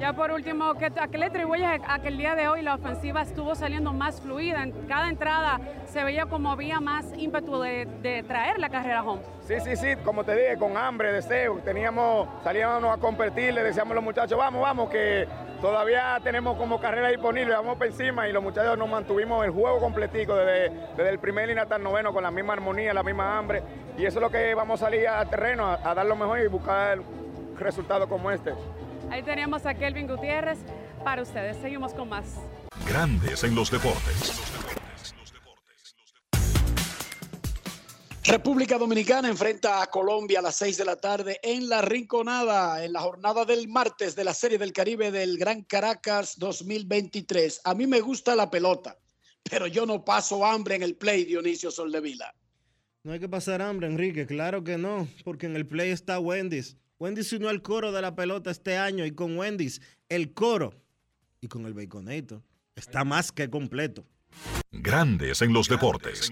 Ya por último, ¿qué, ¿a qué le atribuyes a que el día de hoy la ofensiva estuvo saliendo más fluida? En cada entrada se veía como había más ímpetu de, traer la carrera home. Sí, sí, sí, como te dije, con hambre, deseo. Teníamos, salíamos a competir, le decíamos a los muchachos, vamos, vamos, que todavía tenemos como carrera disponible, vamos para encima y los muchachos nos mantuvimos el juego completico desde, desde el primer línea hasta el noveno con la misma armonía, la misma hambre. Y eso es lo que vamos a salir al terreno, a, a dar lo mejor y buscar resultados como este. Ahí teníamos a Kelvin Gutiérrez para ustedes. Seguimos con más. Grandes en los deportes. República Dominicana enfrenta a Colombia a las 6 de la tarde en la Rinconada, en la jornada del martes de la Serie del Caribe del Gran Caracas 2023. A mí me gusta la pelota, pero yo no paso hambre en el play, Dionisio Soldevila. No hay que pasar hambre, Enrique. Claro que no, porque en el play está Wendy's. Wendy's unió el coro de la pelota este año y con Wendy's el coro y con el Baconator está más que completo. Grandes en los deportes.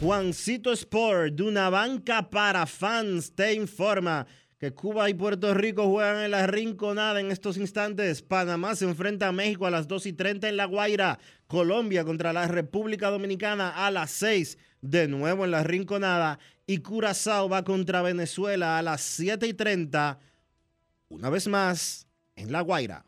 Juancito Sport, de una banca para fans, te informa que Cuba y Puerto Rico juegan en la rinconada en estos instantes. Panamá se enfrenta a México a las 2 y 30 en La Guaira. Colombia contra la República Dominicana a las 6 de nuevo en la rinconada. Y Curazao va contra Venezuela a las 7 y 30 una vez más en La Guaira.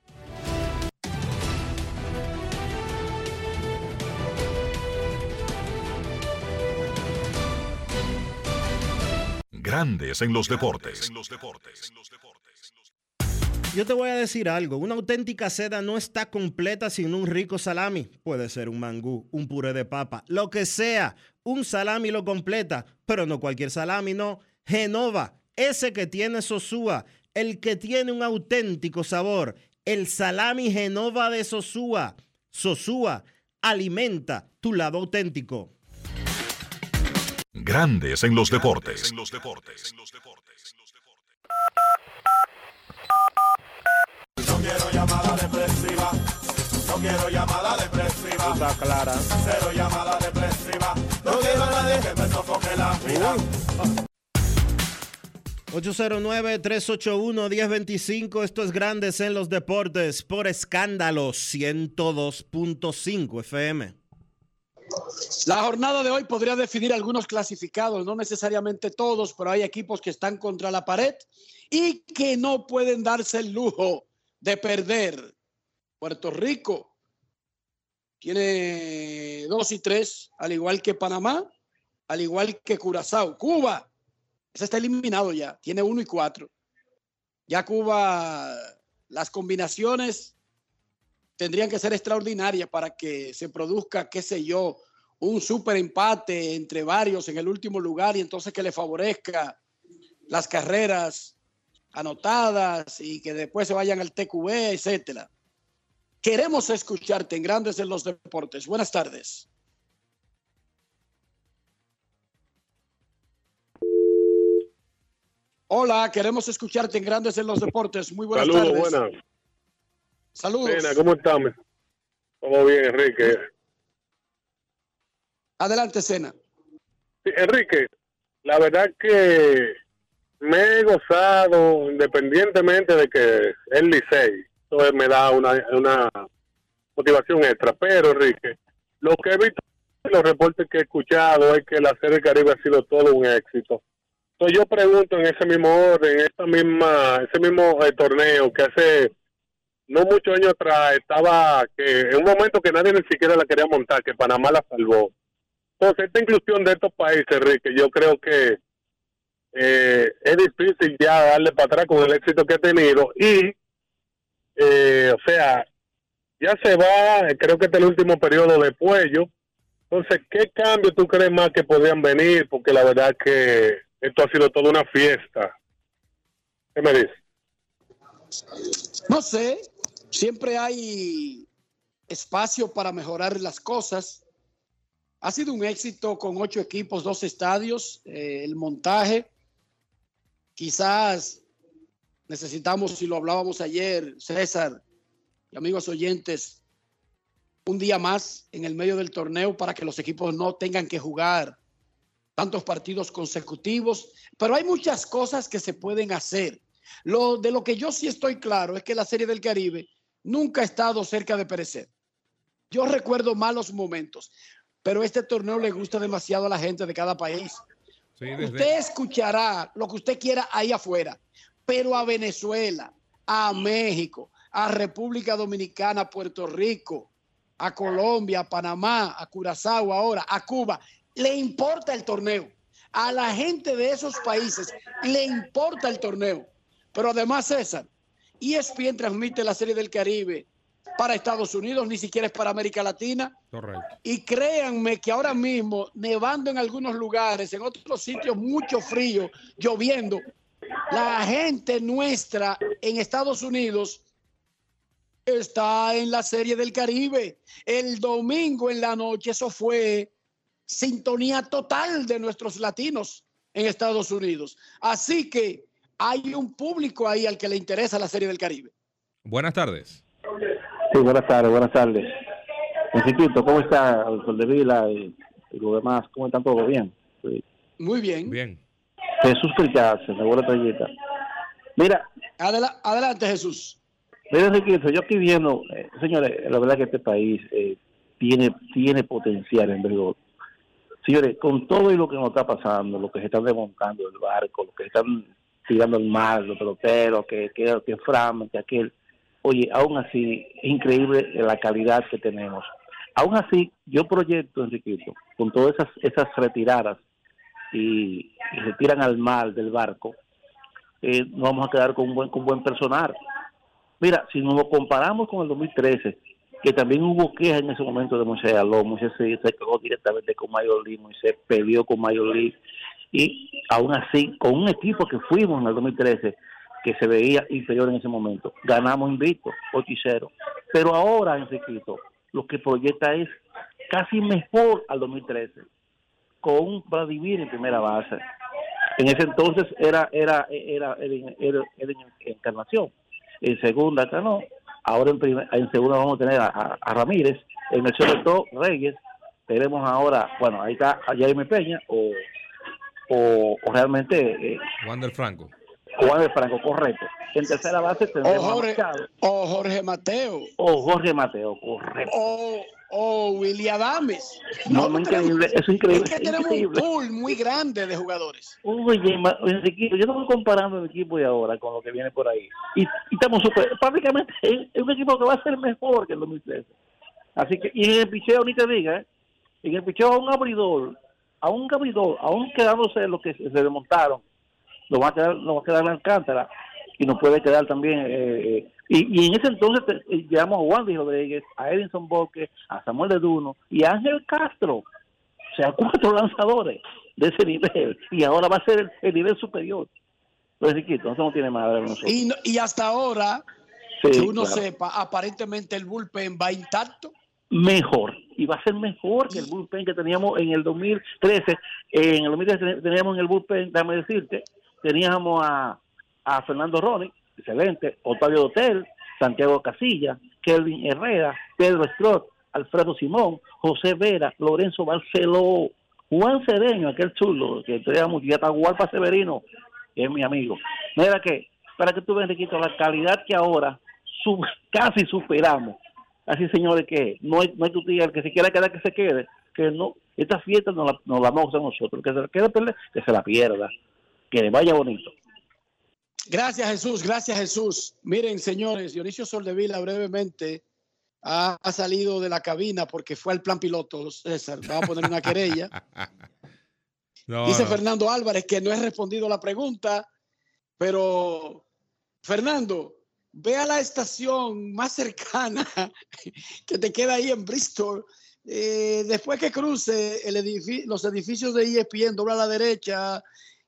Grandes en los deportes. Yo te voy a decir algo, una auténtica seda no está completa sin un rico salami. Puede ser un mangú, un puré de papa, lo que sea. Un salami lo completa, pero no cualquier salami, no. Genova, ese que tiene Sosúa, el que tiene un auténtico sabor. El salami Genova de Sosúa. Sosúa, alimenta tu lado auténtico. Grandes en los deportes. No quiero llamada depresiva. No quiero llamada depresiva. Está clara. Cero llamada depresiva. No quiero a nadie que me sofoque la vida. 809-381-1025, esto es Grandes en los Deportes por escándalo 102.5 FM. La jornada de hoy podría definir algunos clasificados, no necesariamente todos, pero hay equipos que están contra la pared y que no pueden darse el lujo de perder. Puerto Rico tiene 2 y 3, al igual que Panamá, al igual que Curazao. Cuba, está eliminado ya, tiene 1 y 4. Ya Cuba, las combinaciones tendrían que ser extraordinarias para que se produzca, qué sé yo, un super empate entre varios en el último lugar y entonces que le favorezca las carreras anotadas y que después se vayan al TQB, etcétera. Queremos escucharte en Grandes en los Deportes. Buenas tardes. Hola, queremos escucharte en Grandes en los Deportes. Muy buenas Saludos, tardes. buenas. Saludos. Nena, ¿cómo estamos? Todo bien, Enrique. Adelante, Cena. Sí, Enrique, la verdad que me he gozado independientemente de que el Licey, eso me da una, una motivación extra, pero Enrique, lo que he visto en los reportes que he escuchado es que la Serie del Caribe ha sido todo un éxito. Entonces yo pregunto en ese mismo orden, en esa misma, ese mismo eh, torneo que hace no muchos años atrás estaba que en un momento que nadie ni siquiera la quería montar, que Panamá la salvó. Entonces esta inclusión de estos países, Enrique, yo creo que eh, es difícil ya darle para atrás con el éxito que ha tenido y, eh, o sea, ya se va, eh, creo que este es el último periodo de Puello. Entonces, ¿qué cambios tú crees más que podrían venir? Porque la verdad que esto ha sido toda una fiesta. ¿Qué me dices? No sé, siempre hay espacio para mejorar las cosas. Ha sido un éxito con ocho equipos, dos estadios, eh, el montaje. Quizás necesitamos, si lo hablábamos ayer, César y amigos oyentes, un día más en el medio del torneo para que los equipos no tengan que jugar tantos partidos consecutivos. Pero hay muchas cosas que se pueden hacer. Lo, de lo que yo sí estoy claro es que la Serie del Caribe nunca ha estado cerca de perecer. Yo recuerdo malos momentos, pero este torneo le gusta demasiado a la gente de cada país. Usted escuchará lo que usted quiera ahí afuera, pero a Venezuela, a México, a República Dominicana, Puerto Rico, a Colombia, a Panamá, a Curazao ahora, a Cuba, le importa el torneo. A la gente de esos países le importa el torneo. Pero además, César, ESPN transmite la Serie del Caribe para Estados Unidos, ni siquiera es para América Latina. Correcto. Y créanme que ahora mismo, nevando en algunos lugares, en otros sitios mucho frío, lloviendo, la gente nuestra en Estados Unidos está en la Serie del Caribe. El domingo en la noche, eso fue sintonía total de nuestros latinos en Estados Unidos. Así que hay un público ahí al que le interesa la Serie del Caribe. Buenas tardes. Sí, buenas tardes, buenas tardes. Enriquito, ¿cómo está el Sol de Vila y, y lo demás? ¿Cómo están todos bien? Sí. Muy bien. Bien. Jesús Cristian, me buena estrellita. Mira, Adela- adelante, Jesús. mira Enriquito, yo aquí viendo, eh, señores, la verdad que este país eh, tiene, tiene potencial en verdad. Señores, con todo y lo que nos está pasando, lo que se están desmontando el barco, lo que se están tirando al mar, los peloteros, que, que, que Fram, que aquel, oye, aún así, es increíble la calidad que tenemos. Aún así, yo proyecto, Enriquito, con todas esas, esas retiradas y, y se tiran al mar del barco, eh, nos vamos a quedar con un buen, con buen personal. Mira, si nos lo comparamos con el 2013, que también hubo quejas en ese momento de Moisés Aló, Moisés se, se quejó directamente con Mayor Lee, Moisés peleó con Mayor Lee, y aún así, con un equipo que fuimos en el 2013, que se veía inferior en ese momento, ganamos invicto, 8 y 0. Pero ahora, Enriquito, lo que proyecta es casi mejor al 2013, con un Vladimir en primera base. En ese entonces era era era, era, era- era en Encarnación. En segunda acá no. Ahora en, primer- en segunda vamos a tener a, a- a Ramírez. En el todo Reyes. Tenemos ahora, bueno, ahí está a Jaime Peña o, o, o realmente eh, Wander Franco. Juan de Franco, correcto. En tercera base tendremos Jorge, o Jorge Mateo. o Jorge Mateo, correcto. O, o William Adames. No, no, increíble, es increíble, Es que tenemos increíble. un pool muy grande de jugadores. Oye, Enriquito, yo estoy comparando el equipo de ahora con lo que viene por ahí. Y, y estamos super, prácticamente es es un equipo que va a ser mejor que el 2013. Así que, y en el picheo, ni te diga, ¿eh? en el picheo a un abridor, a un abridor, aún quedándose lo que se desmontaron, lo va a quedar, lo va a quedar en Alcántara y nos puede quedar también. eh, eh, y, y en ese entonces te- eh, llevamos a Wandy Rodríguez, a Edinson Boque, a Samuel de Duno y a Ángel Castro. O sea, cuatro lanzadores de ese nivel. Y ahora va a ser el, el nivel superior. Pues Riquito, eso no tiene madre nosotros. Y, y hasta ahora, Sí, que uno claro. sepa, aparentemente el bullpen va intacto. mejor y va a ser mejor que el bullpen que teníamos en el 2013 en el 2013 teníamos en el bullpen déjame decirte teníamos a, a Fernando Roni excelente Octavio Dotel Santiago Casilla Kelvin Herrera Pedro Strott Alfredo Simón José Vera Lorenzo Barceló Juan Cedeño aquel chulo que teníamos y Atahualpa Severino que es mi amigo. Mira que para que tú veas Enriquito la calidad que ahora casi superamos Así, señores, que no hay, no hay tutía, el que se quiera quedar, que se quede. Que no, esta fiesta nos la, nos la vamos a hacer nosotros. El que se la quiera perder, que se la pierda. Que le vaya bonito. Gracias Jesús, gracias Jesús. Miren, señores, Dionisio Soldevila brevemente ha, ha salido de la cabina porque fue al plan piloto, César. Va a poner una querella. No, Dice no. Fernando Álvarez que no he respondido la pregunta, pero Fernando, ve a la estación más cercana que te queda ahí en Bristol. Eh, después que cruce el los edificios de ESPN, dobla a la derecha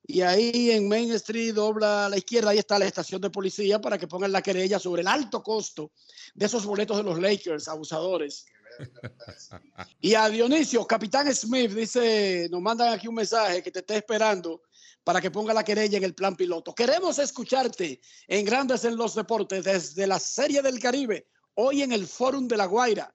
y ahí en Main Street dobla a la izquierda. Ahí está la estación de policía para que pongan la querella sobre el alto costo de esos boletos de los Lakers, abusadores. Y a Dionisio, Capitán Smith dice, nos mandan aquí un mensaje que te está esperando para que ponga la querella en el plan piloto. Queremos escucharte en Grandes en los Deportes desde la Serie del Caribe, hoy en el Fórum de La Guaira,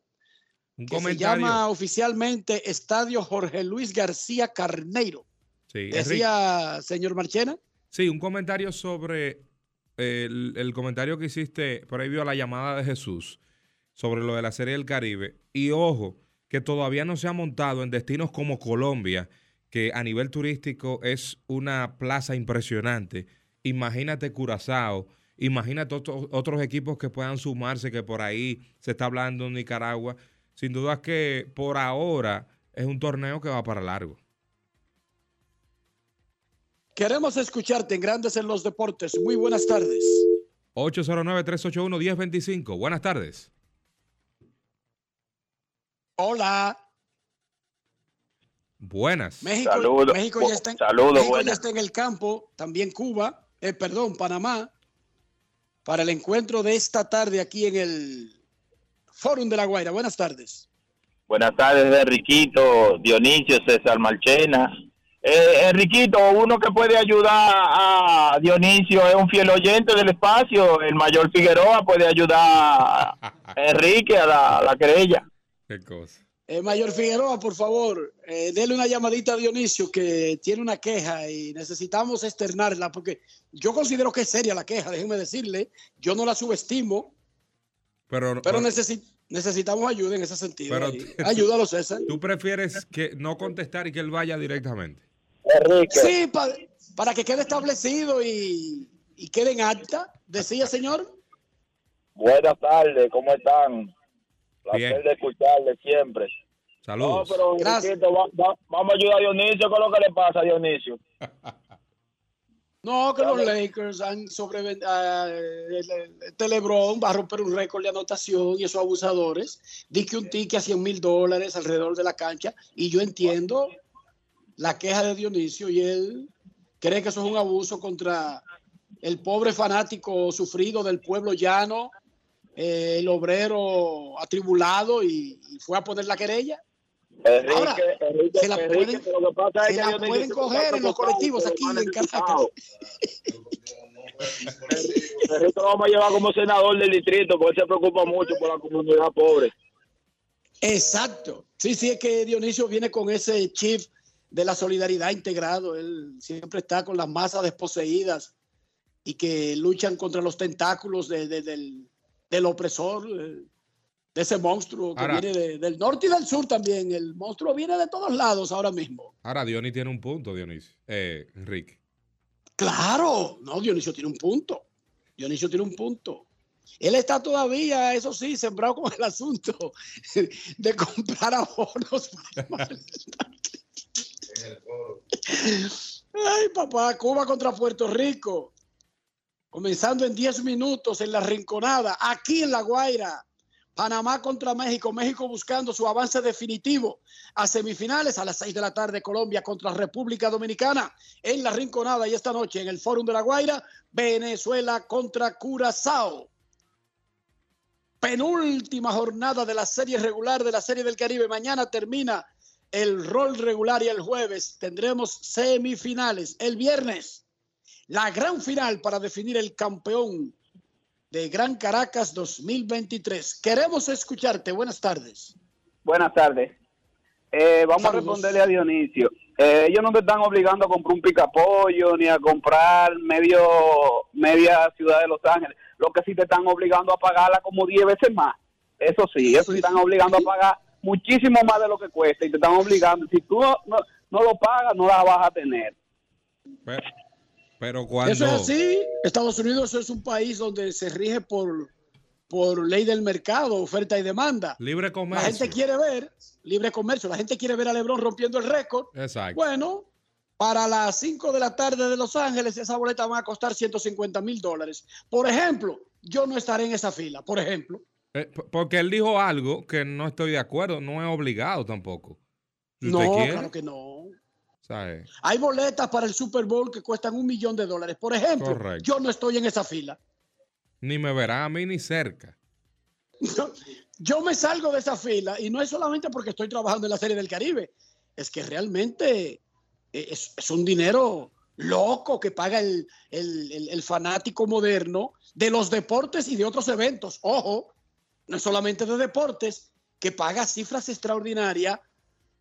Un que se comentario. llama oficialmente Estadio Jorge Luis García Carneiro. Sí, Enrique. Decía, señor Marchena. Sí, un comentario sobre el, el comentario que hiciste previo a la llamada de Jesús sobre lo de la Serie del Caribe. Y ojo, que todavía no se ha montado en destinos como Colombia, que a nivel turístico es una plaza impresionante. Imagínate Curazao, imagínate otros, otros equipos que puedan sumarse, que por ahí se está hablando en Nicaragua. Sin duda es que por ahora es un torneo que va para largo. Queremos escucharte en Grandes en los Deportes. Muy buenas tardes. 809-381-1025. Buenas tardes. Hola. Buenas. México, Saludos. México, ya, está en, México ya está en el campo, también Cuba, eh, perdón, Panamá, para el encuentro de esta tarde aquí en el Fórum de La Guaira. Buenas tardes. Buenas tardes, Enriquito, Dionisio, César Marchena. Eh, Enriquito, uno que puede ayudar a Dionisio es un fiel oyente del espacio. El mayor Figueroa puede ayudar a Enrique a la, a la querella. Qué cosa. Eh, Mayor Figueroa, por favor, eh, dele una llamadita a Dionisio que tiene una queja y necesitamos externarla porque yo considero que es seria la queja, déjenme decirle, yo no la subestimo, Pero, pero necesi- necesitamos ayuda en ese sentido. pero-. Ayúdalo, César. ¿Tú prefieres que no contestar y que él vaya directamente? Sí, pa- para que quede establecido y, y quede en acta, decía señor. Buenas tardes, ¿cómo están? Bien. Placer de escucharle siempre. Saludos. No, pero Enriquito, va- va- vamos a ayudar a Dionisio. ¿Qué es lo que le pasa a Dionisio? No, que los Lakers han sobre este LeBron va a romper un récord de anotación y esos abusadores. Di que un ticket a 100 mil dólares alrededor de la cancha y yo entiendo la queja de Dionisio y él cree que eso es un abuso contra el pobre fanático sufrido del pueblo llano, eh, el obrero atribulado y, y fue a poner la querella. Enrique, Ahora, Enrique, se la Enrique, pueden, se la coger en los colectivos aquí en. Caracas. Enrique lo vamos a llevar como senador del distrito, porque él se preocupa mucho por la comunidad pobre. Exacto. Sí, sí, es que Dionisio viene con ese chip de la solidaridad integrado. Él siempre está con las masas desposeídas y que luchan contra los tentáculos de- de- del, del opresor, eh, de ese monstruo que Ahora- viene de- del norte y del sur también. El monstruo viene de todos lados ahora mismo. Ahora Dionis tiene un punto, Dionisio. Eh, Enrique. Claro, no, Dionisio tiene un punto. Dionisio tiene un punto. Él está todavía, eso sí, sembrado con el asunto de comprar abonos. Ay, papá, Cuba contra Puerto Rico. Comenzando en 10 minutos en la Rinconada, aquí en La Guaira. Panamá contra México. México buscando su avance definitivo a semifinales a las 6 de la tarde. Colombia contra República Dominicana en la Rinconada. Y esta noche en el Fórum de La Guaira, Venezuela contra Curazao. Penúltima jornada de la serie regular de la Serie del Caribe. Mañana termina el rol regular y el jueves tendremos semifinales. El viernes, la gran final para definir el campeón de Gran Caracas 2023. Queremos escucharte. Buenas tardes. Buenas tardes. Eh, vamos Saludos. a responderle a Dionisio. Eh, ellos no te están obligando a comprar un picapollo ni a comprar medio media ciudad de Los Ángeles. Lo que sí te están obligando a pagarla como 10 veces más. Eso sí, eso sí están obligando a pagar muchísimo más de lo que cuesta y te están obligando. Si tú no, no, no lo pagas, no la vas a tener. Pero, pero cuando... Eso es así. Estados Unidos es un país donde se rige por, por ley del mercado, oferta y demanda. Libre La comercio. gente quiere ver libre comercio, la gente quiere ver a Lebron rompiendo el récord. Exacto. Bueno, para las 5 de la tarde de Los Ángeles, esa boleta va a costar 150 mil dólares. Por ejemplo, yo no estaré en esa fila, por ejemplo. Eh, porque él dijo algo que no estoy de acuerdo, no es obligado tampoco. Si No, quiere, claro que no. Hay boletas para el Super Bowl que cuestan un millón de dólares. Por ejemplo, Correcto. yo no estoy en esa fila. Ni me verán a mí ni cerca. Yo me salgo de esa fila y no es solamente porque estoy trabajando en la Serie del Caribe, es que realmente es, es un dinero loco que paga el, el- el- el fanático moderno de los deportes y de otros eventos. Ojo, no es solamente de deportes, que paga cifras extraordinarias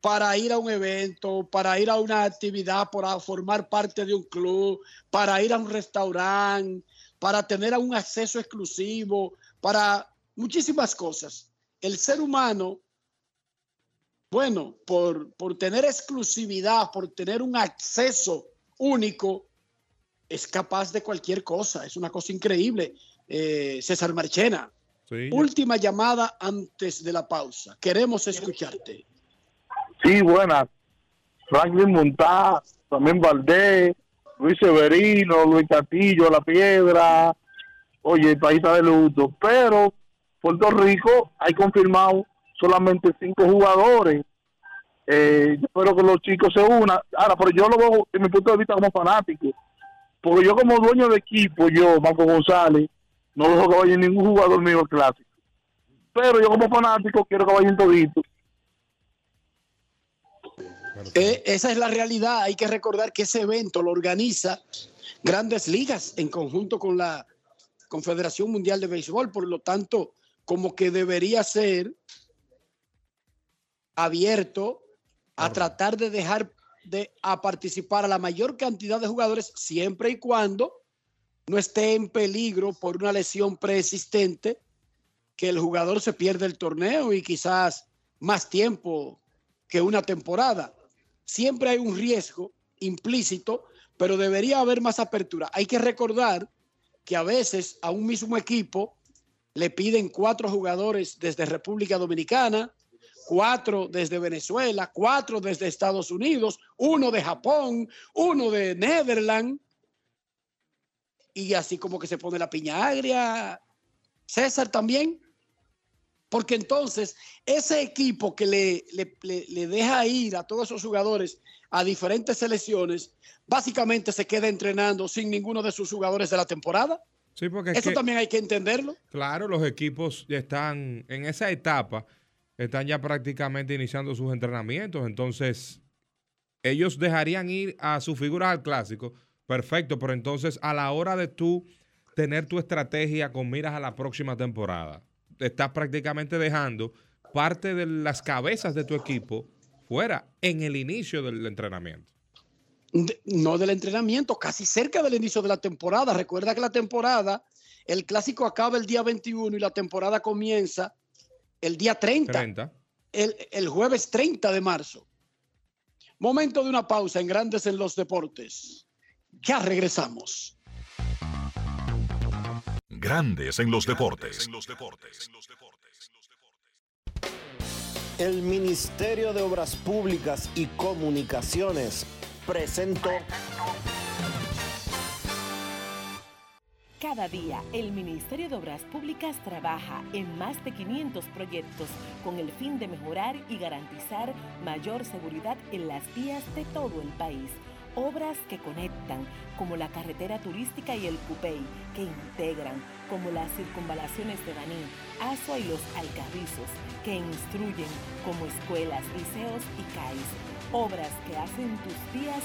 para ir a un evento, para ir a una actividad, para formar parte de un club, para ir a un restaurante, para tener un acceso exclusivo, para muchísimas cosas. El ser humano, bueno, por, por tener exclusividad, por tener un acceso único, es capaz de cualquier cosa. Es una cosa increíble. Eh, César Marchena, Sí, última llamada antes de la pausa. Queremos escucharte. Sí, buenas. Franklin Montá, también Valdés, Luis Severino, Luis Castillo, La Piedra. Oye, el país está de luto. Pero Puerto Rico hay confirmado solamente cinco jugadores. Eh, yo espero que los chicos se unan. Ahora, pero yo lo veo desde mi punto de vista como fanático. Porque yo como dueño de equipo, yo, Marco González, no dejo que vaya ningún jugador mío clásico. Pero yo como fanático quiero que vayan toditos. Eh, esa es la realidad. Hay que recordar que ese evento lo organiza Grandes Ligas en conjunto con la Confederación Mundial de Béisbol. Por lo tanto, como que debería ser abierto a tratar de dejar de a participar a la mayor cantidad de jugadores siempre y cuando no esté en peligro por una lesión preexistente que el jugador se pierde el torneo y quizás más tiempo que una temporada. Siempre hay un riesgo implícito, pero debería haber más apertura. Hay que recordar que a veces a un mismo equipo le piden cuatro jugadores desde República Dominicana, cuatro desde Venezuela, cuatro desde Estados Unidos, uno de Japón, uno de Netherlands, y así como que se pone la piña agria. César también, porque entonces ese equipo que le, le- le- le deja ir a todos esos jugadores a diferentes selecciones, básicamente se queda entrenando sin ninguno de sus jugadores de la temporada. Sí, porque es Eso que- también hay que entenderlo. Claro, los equipos ya están en esa etapa, están ya prácticamente iniciando sus entrenamientos, entonces ellos dejarían ir a sus figuras al clásico, perfecto, pero entonces a la hora de tú tener tu estrategia con miras a la próxima temporada, estás prácticamente dejando parte de las cabezas de tu equipo fuera en el inicio del entrenamiento. De- no del entrenamiento, casi cerca del inicio de la temporada. Recuerda que la temporada, el clásico acaba el día 21 y la temporada comienza el día 30, 30. El, el jueves 30 de marzo. Momento de una pausa en Grandes en los Deportes. Ya regresamos. Grandes en los deportes. El Ministerio de Obras Públicas y Comunicaciones presentó Cada día, el Ministerio de Obras Públicas trabaja en más de 500 proyectos con el fin de mejorar y garantizar mayor seguridad en las vías de todo el país. Obras que conectan, como la carretera turística y el Cupey, que integran, como las circunvalaciones de Baní, Asua y los Alcarrizos, que instruyen, como escuelas, liceos y CAIS. Obras que hacen tus vías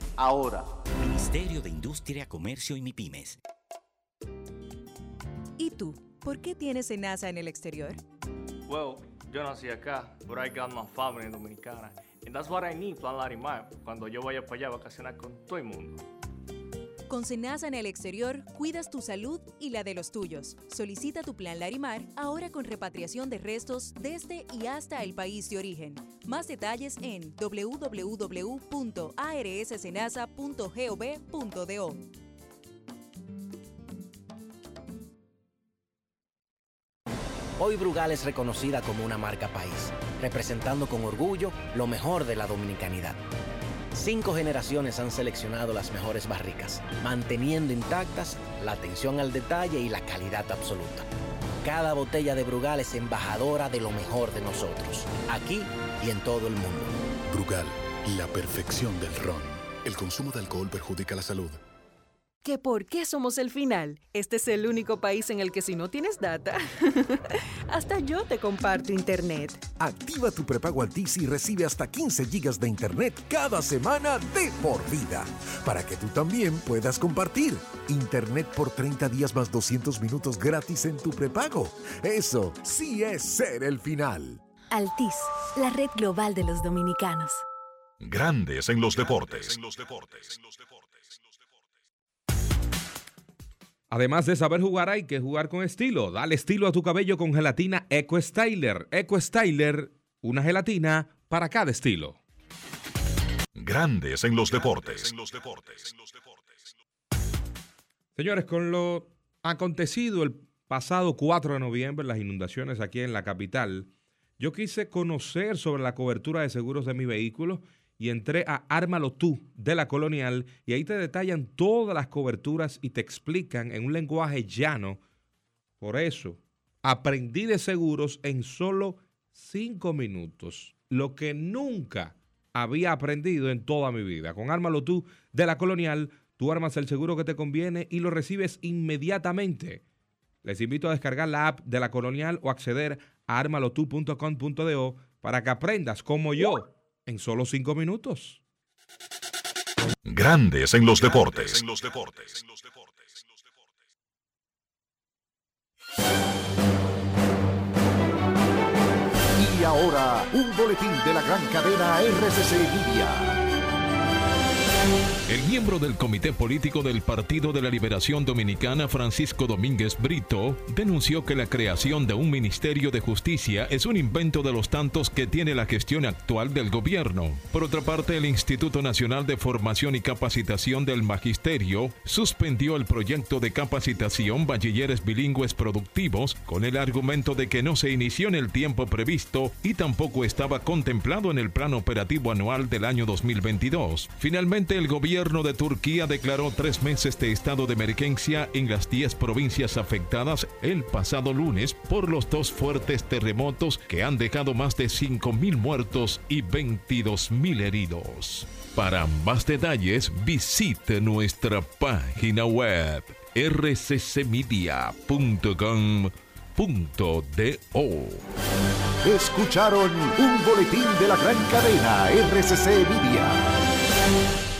ahora. Ministerio de Industria, Comercio y MIPIMES. ¿Y tú? ¿Por qué tienes enaza en el exterior? Well, yo nací acá, but I got my family dominicana. And that's what I need, Plan Larimar, cuando yo vaya para allá a vacacionar con todo el mundo. Con Senasa en el exterior, cuidas tu salud y la de los tuyos. Solicita tu plan Larimar ahora con repatriación de restos desde y hasta el país de origen. Más detalles en www.arssenasa.gov.do. Hoy Brugal es reconocida como una marca país, representando con orgullo lo mejor de la dominicanidad. Cinco generaciones han seleccionado las mejores barricas, manteniendo intactas la atención al detalle y la calidad absoluta. Cada botella de Brugal es embajadora de lo mejor de nosotros, aquí y en todo el mundo. Brugal, la perfección del ron. El consumo de alcohol perjudica la salud. ¿Que por qué somos el final? Este es el único país en el que si no tienes data, hasta yo te comparto internet. Activa tu prepago Altis y recibe hasta 15 gigas de internet cada semana de por vida. Para que tú también puedas compartir. Internet por 30 días más 200 minutos gratis en tu prepago. Eso sí es ser el final. Altis, la red global de los dominicanos. Grandes en los deportes. Además de saber jugar, hay que jugar con estilo. Dale estilo a tu cabello con gelatina Eco Styler. Eco Styler, una gelatina para cada estilo. Grandes en los deportes. Señores, con lo acontecido el pasado 4 de noviembre, las inundaciones aquí en la capital, yo quise conocer sobre la cobertura de seguros de mi vehículo y entré a Ármalo tú de la Colonial y ahí te detallan todas las coberturas y te explican en un lenguaje llano. Por eso, aprendí de seguros en solo cinco minutos, lo que nunca había aprendido en toda mi vida. Con Ármalo tú de la Colonial, tú armas el seguro que te conviene y lo recibes inmediatamente. Les invito a descargar la app de la Colonial o acceder a armalotu.com.do para que aprendas como yo en solo cinco minutos. Grandes en los deportes. Y ahora, un boletín de la gran cadena RCC Libia. El miembro del Comité Político del Partido de la Liberación Dominicana, Francisco Domínguez Brito, denunció que la creación de un Ministerio de Justicia es un invento de los tantos que tiene la gestión actual del gobierno. Por otra parte, el Instituto Nacional de Formación y Capacitación del Magisterio suspendió el proyecto de capacitación Bachilleres Bilingües Productivos con el argumento de que no se inició en el tiempo previsto y tampoco estaba contemplado en el plan operativo anual del año 2022. Finalmente, el gobierno gobierno de Turquía declaró tres meses de estado de emergencia en las 10 provincias afectadas el pasado lunes por los dos fuertes terremotos que han dejado más de 5.000 muertos y 22.000 heridos. Para más detalles, visite nuestra página web rccmedia.com.do. Escucharon un boletín de la gran cadena RCC Media.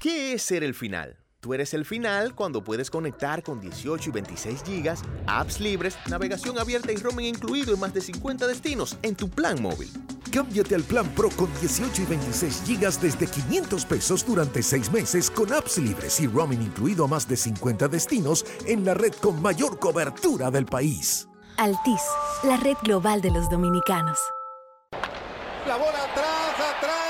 ¿Qué es ser el final? Tú eres el final cuando puedes conectar con 18 y 26 gigas, apps libres, navegación abierta y roaming incluido en más de 50 destinos en tu plan móvil. Cámbiate al plan Pro con 18 y 26 gigas desde 500 pesos durante 6 meses con apps libres y roaming incluido a más de 50 destinos en la red con mayor cobertura del país. Altis, la red global de los dominicanos. La bola atrás, atrás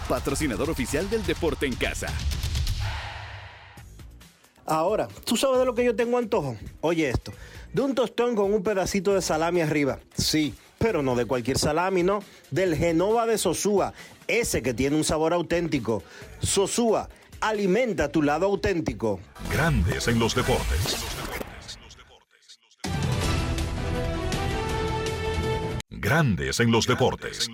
patrocinador oficial del deporte en casa. Ahora, ¿tú sabes de lo que yo tengo antojo? Oye esto, de un tostón con un pedacito de salami arriba. Sí, pero no de cualquier salami, ¿no? Del Genova de Sosúa, ese que tiene un sabor auténtico. Sosúa, alimenta tu lado auténtico. Grandes en los deportes. Grandes en los deportes.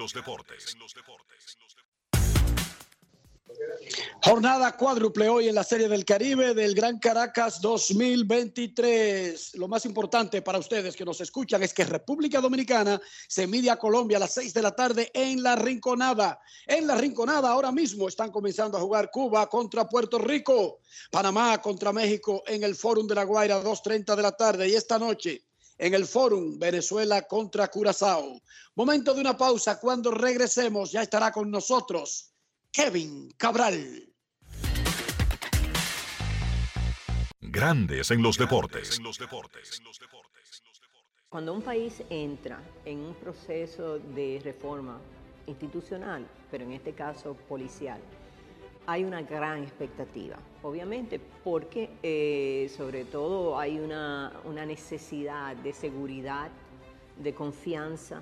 Jornada cuádruple hoy en la Serie del Caribe del Gran Caracas 2023. Lo más importante para ustedes que nos escuchan es que República Dominicana se mide a Colombia a las 6 de la tarde en La Rinconada. En La Rinconada ahora mismo están comenzando a jugar Cuba contra Puerto Rico, Panamá contra México en el Fórum de La Guaira 2.30 de la tarde y esta noche en el Fórum Venezuela contra Curazao. Momento de una pausa. Cuando regresemos ya estará con nosotros Kevin Cabral. Grandes en los deportes. Cuando un país entra en un proceso de reforma institucional, pero en este caso policial, hay una gran expectativa, obviamente, porque eh, sobre todo hay una, una, necesidad de seguridad, de confianza,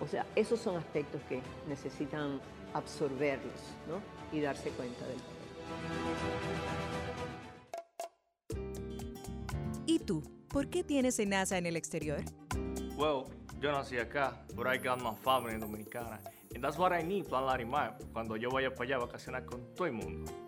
O sea, esos son aspectos que necesitan absorberlos ¿no? y darse cuenta del ¿Y tú? ¿Por qué tienes NASA en el exterior? Well, yo nací acá, but I got my family dominicana. And that's what I need, Plan Larimar, cuando yo vaya para allá a vacacionar con todo el mundo.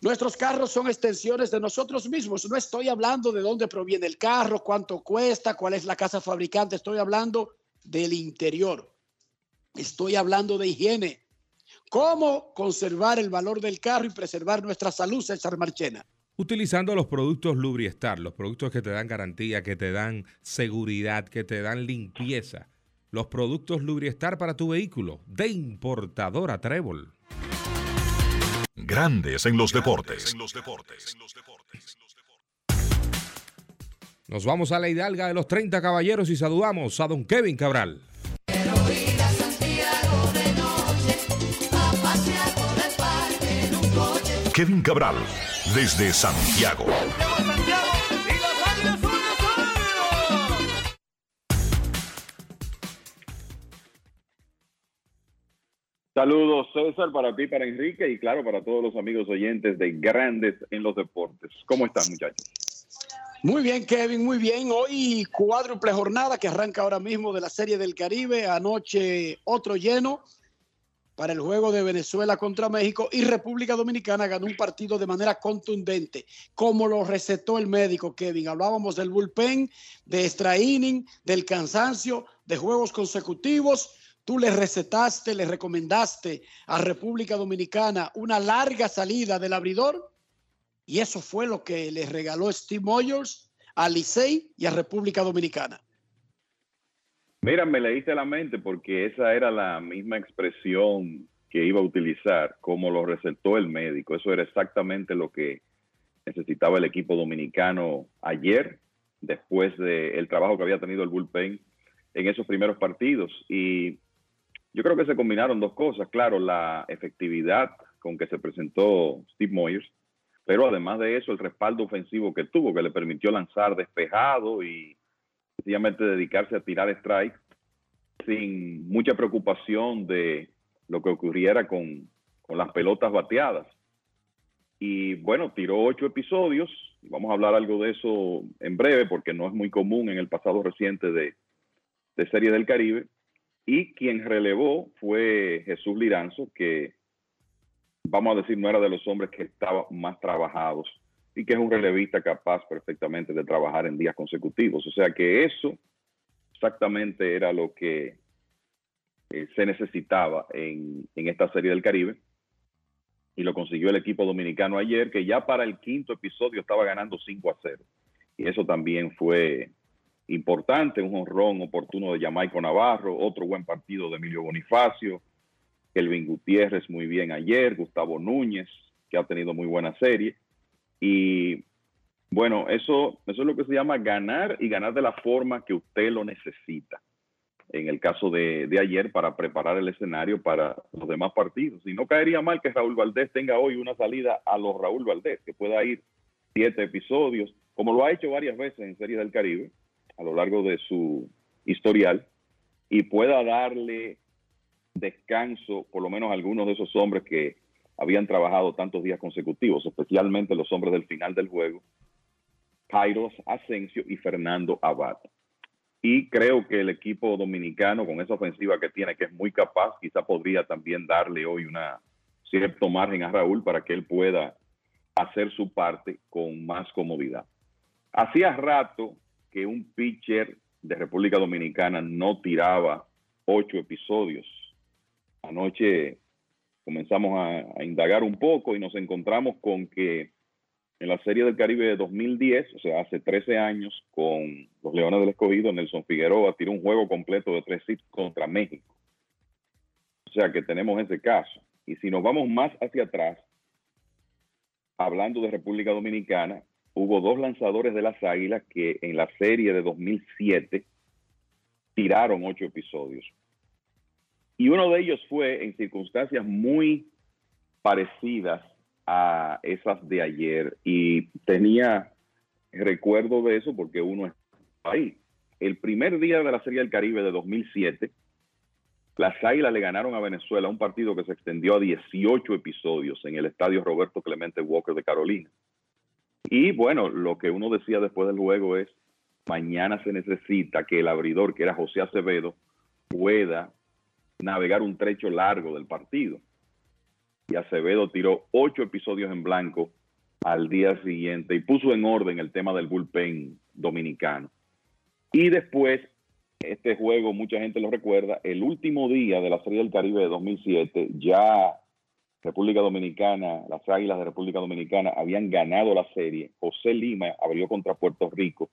Nuestros carros son extensiones de nosotros mismos. No estoy hablando de dónde proviene el carro, cuánto cuesta, cuál es la casa fabricante. Estoy hablando del interior. Estoy hablando de higiene. ¿Cómo conservar el valor del carro y preservar nuestra salud, César Marchena? Utilizando los productos Lubriestar, los productos que te dan garantía, que te dan seguridad, que te dan limpieza. Los productos Lubriestar para tu vehículo, de importadora Trébol. Grandes en los deportes. Nos vamos a la hidalga de los 30 caballeros y saludamos a don Kevin Cabral. Kevin Cabral, desde Santiago. Saludos, César, para ti, para Enrique y claro, para todos los amigos oyentes de Grandes en los Deportes. ¿Cómo están, muchachos? Muy bien, Kevin, muy bien. Hoy cuádruple jornada que arranca ahora mismo de la Serie del Caribe. Anoche otro lleno para el juego de Venezuela contra México y República Dominicana ganó un partido de manera contundente, como lo recetó el médico Kevin. Hablábamos del bullpen, de extra inning, del cansancio, de juegos consecutivos tú le recetaste, le recomendaste a República Dominicana una larga salida del abridor y eso fue lo que le regaló Steve Moyers a Licey y a República Dominicana. Mira, me leíste la mente porque esa era la misma expresión que iba a utilizar, como lo recetó el médico. Eso era exactamente lo que necesitaba el equipo dominicano ayer, después del trabajo que había tenido el bullpen en esos primeros partidos. Y yo creo que se combinaron dos cosas. Claro, la efectividad con que se presentó Steve Moyers, pero además de eso, el respaldo ofensivo que tuvo, que le permitió lanzar despejado y sencillamente dedicarse a tirar strike sin mucha preocupación de lo que ocurriera con, con las pelotas bateadas. Y bueno, tiró ocho episodios. Vamos a hablar algo de eso en breve porque no es muy común en el pasado reciente de, de Serie del Caribe. Y quien relevó fue Jesús Liranzo, que vamos a decir no era de los hombres que estaban más trabajados y que es un relevista capaz perfectamente de trabajar en días consecutivos. O sea que eso exactamente era lo que eh, se necesitaba en, en esta serie del Caribe y lo consiguió el equipo dominicano ayer, que ya para el quinto episodio estaba ganando 5 a 0. Y eso también fue importante, un honrón oportuno de Jamaico Navarro, otro buen partido de Emilio Bonifacio, Kelvin Gutiérrez muy bien ayer, Gustavo Núñez, que ha tenido muy buena serie. Y bueno, eso, eso es lo que se llama ganar y ganar de la forma que usted lo necesita. En el caso de, de ayer, para preparar el escenario para los demás partidos. Y no caería mal que Raúl Valdés tenga hoy una salida a los Raúl Valdés, que pueda ir siete episodios, como lo ha hecho varias veces en Series del Caribe, a lo largo de su historial y pueda darle descanso por lo menos a algunos de esos hombres que habían trabajado tantos días consecutivos, especialmente los hombres del final del juego, Kairos Asensio y Fernando Abad. Y creo que el equipo dominicano, con esa ofensiva que tiene, que es muy capaz, quizá podría también darle hoy una cierto margen a Raúl para que él pueda hacer su parte con más comodidad. Hacía rato que un pitcher de República Dominicana no tiraba ocho episodios. Anoche comenzamos a, indagar un poco y nos encontramos con que en la Serie del Caribe de 2010, o sea, hace 13 años, con los Leones del Escogido, Nelson Figueroa tiró un juego completo de tres hits contra México. O sea que tenemos ese caso. Y si nos vamos más hacia atrás, hablando de República Dominicana, hubo dos lanzadores de las Águilas que en la serie de 2007 tiraron ocho episodios. Y uno de ellos fue en circunstancias muy parecidas a esas de ayer. Y tenía recuerdo de eso porque uno está ahí. El primer día de la Serie del Caribe de 2007, las Águilas le ganaron a Venezuela un partido que se extendió a 18 episodios en el estadio Roberto Clemente Walker de Carolina. Y bueno, lo que uno decía después del juego es, mañana se necesita que el abridor, que era José Acevedo, pueda navegar un trecho largo del partido. Y Acevedo tiró ocho episodios en blanco al día siguiente y puso en orden el tema del bullpen dominicano. Y después, este juego, mucha gente lo recuerda, el último día de la Serie del Caribe de 2007, ya República Dominicana, las Águilas de República Dominicana habían ganado la serie. José Lima abrió contra Puerto Rico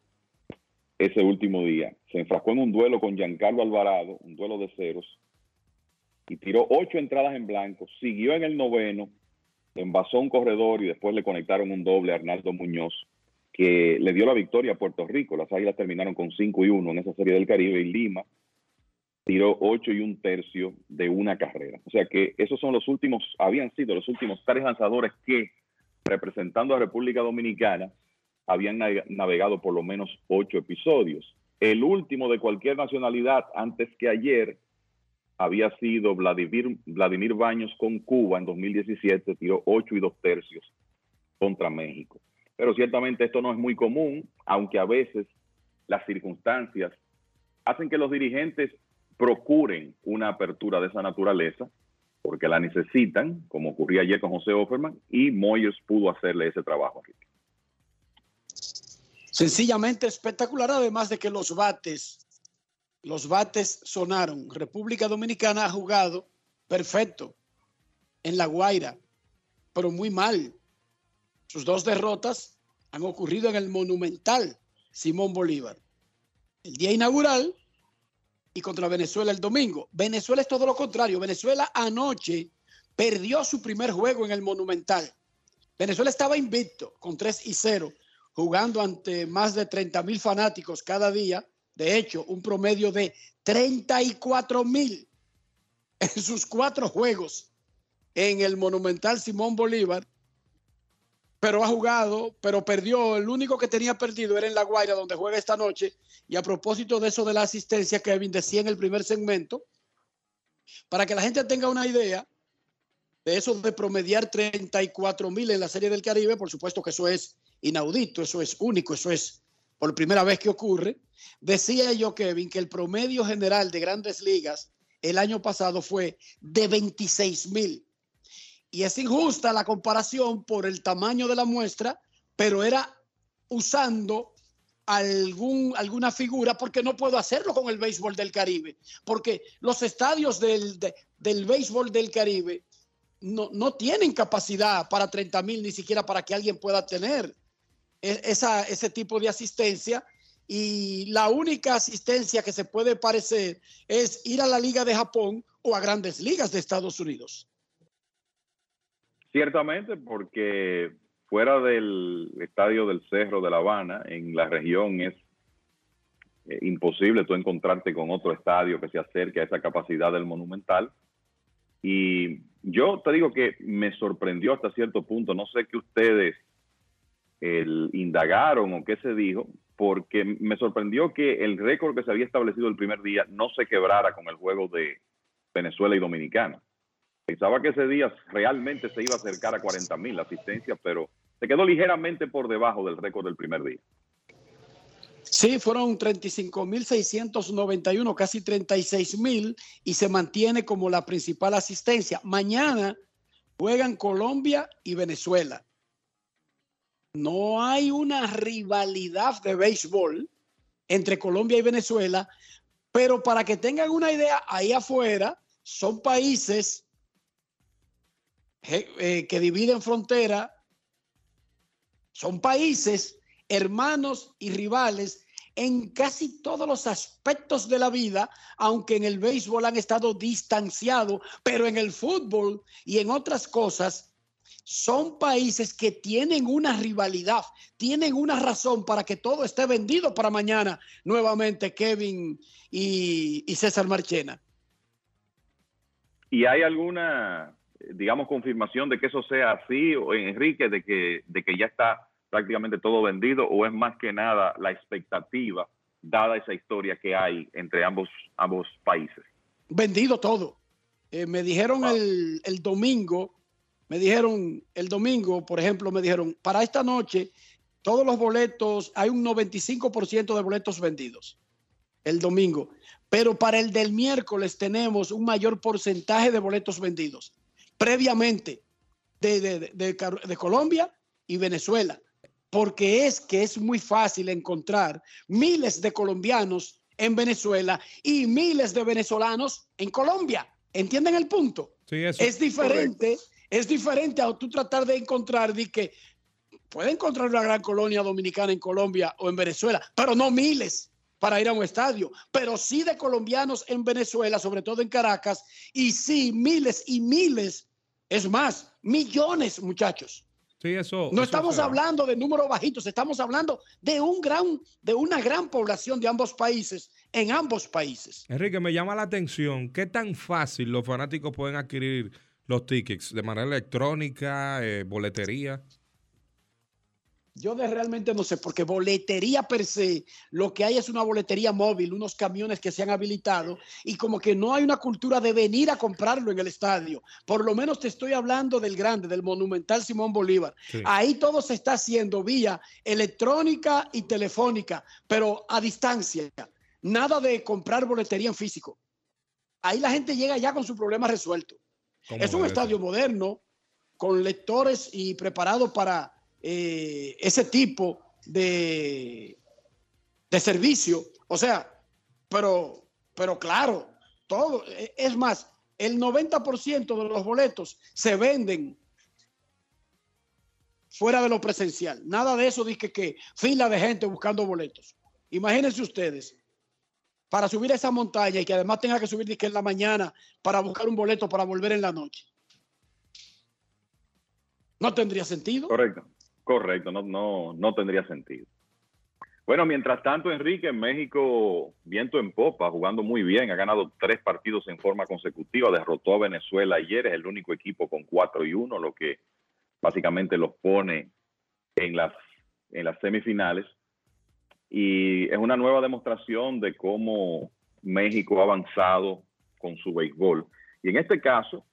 ese último día. Se enfrascó en un duelo con Giancarlo Alvarado, un duelo de ceros, y tiró ocho entradas en blanco. Siguió en el noveno, envasó un corredor y después le conectaron un doble a Arnaldo Muñoz, que le dio la victoria a Puerto Rico. Las Águilas terminaron con 5 y 1 en esa serie del Caribe y Lima tiró ocho y un tercio de una carrera. O sea que esos son los últimos, habían sido los últimos tres lanzadores que, representando a República Dominicana, habían navegado por lo menos ocho episodios. El último de cualquier nacionalidad antes que ayer había sido Vladimir, Vladimir Baños con Cuba en 2017, tiró 8 y 2 tercios contra México. Pero ciertamente esto no es muy común, aunque a veces las circunstancias hacen que los dirigentes procuren una apertura de esa naturaleza, porque la necesitan, como ocurría ayer con José Offerman, y Moyers pudo hacerle ese trabajo. Sencillamente espectacular, además de que los bates los bates sonaron. República Dominicana ha jugado perfecto en La Guaira, pero muy mal. Sus dos derrotas han ocurrido en el monumental Simón Bolívar. El día inaugural y contra Venezuela el domingo. Venezuela es todo lo contrario. Venezuela anoche perdió su primer juego en el monumental. Venezuela estaba invicto con 3 y 0, jugando ante más de 30 mil fanáticos cada día de hecho, un promedio de 34 mil en sus cuatro juegos en el Monumental Simón Bolívar, pero ha jugado, pero perdió. El único que tenía perdido era en La Guaira, donde juega esta noche. Y a propósito de eso de la asistencia, Kevin decía en el primer segmento, para que la gente tenga una idea de eso de promediar 34 mil en la Serie del Caribe, por supuesto que eso es inaudito, eso es único, eso es por primera vez que ocurre. Decía yo, Kevin, que el promedio general de grandes ligas el año pasado fue de 26 mil. Y es injusta la comparación por el tamaño de la muestra, pero era usando algún, alguna figura, porque no puedo hacerlo con el béisbol del Caribe, porque los estadios del, del béisbol del Caribe no, no, tienen capacidad para 30 mil, ni siquiera para que alguien pueda tener e, esa, ese tipo de asistencia y la única asistencia que se puede parecer es ir a la Liga de Japón o a grandes ligas de Estados Unidos. Ciertamente, porque fuera del estadio del Cerro de La Habana, en la región es eh, imposible tú encontrarte con otro estadio que se acerque a esa capacidad del Monumental. Y yo te digo que me sorprendió hasta cierto punto, no sé qué ustedes el, indagaron o qué se dijo, porque me sorprendió que el récord que se había establecido el primer día no se quebrara con el juego de Venezuela y Dominicana. Pensaba que ese día realmente se iba a acercar a 40 mil asistencias, pero se quedó ligeramente por debajo del récord del primer día. Sí, fueron 35.691, casi 36.000 y se mantiene como la principal asistencia. Mañana juegan Colombia y Venezuela no hay una rivalidad de béisbol entre Colombia y Venezuela, pero para que tengan una idea, ahí afuera son países eh, que dividen frontera, son países hermanos y rivales en casi todos los aspectos de la vida, aunque en el béisbol han estado distanciados, pero en el fútbol y en otras cosas son países que tienen una rivalidad, tienen una razón para que todo esté vendido para mañana nuevamente Kevin y, César Marchena. ¿Y hay alguna, digamos, confirmación de que eso sea así, o Enrique, de que, de que ya está prácticamente todo vendido, o es más que nada la expectativa, dada esa historia que hay entre ambos, ambos países? Vendido todo. Eh, me dijeron el, el domingo me dijeron el domingo, por ejemplo, me dijeron, para esta noche, todos los boletos, hay un 95% de boletos vendidos el domingo, pero para el del miércoles tenemos un mayor porcentaje de boletos vendidos previamente de, de Colombia y Venezuela, porque es que es muy fácil encontrar miles de colombianos en Venezuela y miles de venezolanos en Colombia. ¿Entienden el punto? Sí, eso. Es diferente es diferente a tú tratar de encontrar, de que puede encontrar una gran colonia dominicana en Colombia o en Venezuela, pero no miles para ir a un estadio, pero sí de colombianos en Venezuela, sobre todo en Caracas, y sí miles y miles, es más, millones, muchachos. Sí, eso. No estamos hablando de números bajitos, estamos hablando de un gran, de una gran población de ambos países, en ambos países. Enrique, me llama la atención qué tan fácil los fanáticos pueden adquirir los tickets de manera electrónica, eh, boletería? Yo de realmente no sé, porque boletería per se, lo que hay es una boletería móvil, unos camiones que se han habilitado y como que no hay una cultura de venir a comprarlo en el estadio. Por lo menos te estoy hablando del grande, del monumental Simón Bolívar. Sí. Ahí todo se está haciendo vía electrónica y telefónica, pero a distancia. Nada de comprar boletería en físico. Ahí la gente llega ya con su problema resuelto. ¿Cómo Es un estadio moderno, con lectores y preparado para eh, ese tipo de, de servicio. O sea, pero, pero claro, todo. eh, Es más, el 90% de los boletos se venden fuera de lo presencial. Nada de eso dice que fila de gente buscando boletos. Imagínense ustedes, para subir esa montaña y que además tenga que subir que en la mañana para buscar un boleto para volver en la noche. No tendría sentido. Correcto, correcto, no, no, no tendría sentido. Bueno, mientras tanto, Enrique, en México, viento en popa, jugando muy bien, ha ganado tres partidos en forma consecutiva, derrotó a Venezuela ayer, es el único equipo con 4 y 1, lo que básicamente los pone en las, en las semifinales. Y es una nueva demostración de cómo México ha avanzado con su béisbol. Y en este caso,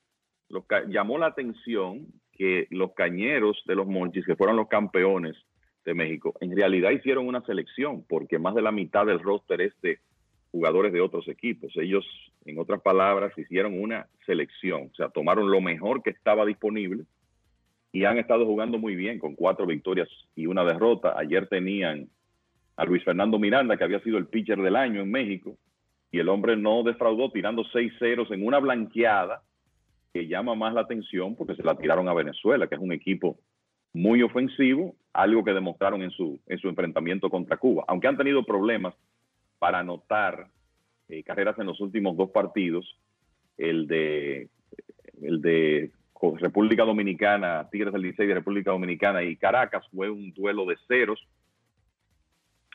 los ca- llamó la atención que los cañeros de los Monchis, que fueron los campeones de México, en realidad hicieron una selección, porque más de la mitad del roster es de jugadores de otros equipos. Ellos, en otras palabras, hicieron una selección, o sea, tomaron lo mejor que estaba disponible y han estado jugando muy bien con cuatro victorias y una derrota. Ayer tenían a Luis Fernando Miranda, que había sido el pitcher del año en México, y el hombre no defraudó tirando seis ceros en una blanqueada que llama más la atención porque se la tiraron a Venezuela, que es un equipo muy ofensivo, algo que demostraron en su, en su enfrentamiento contra Cuba. Aunque han tenido problemas para anotar eh, carreras en los últimos dos partidos, el de, el de República Dominicana, Tigres del Licey de República Dominicana y Caracas fue un duelo de ceros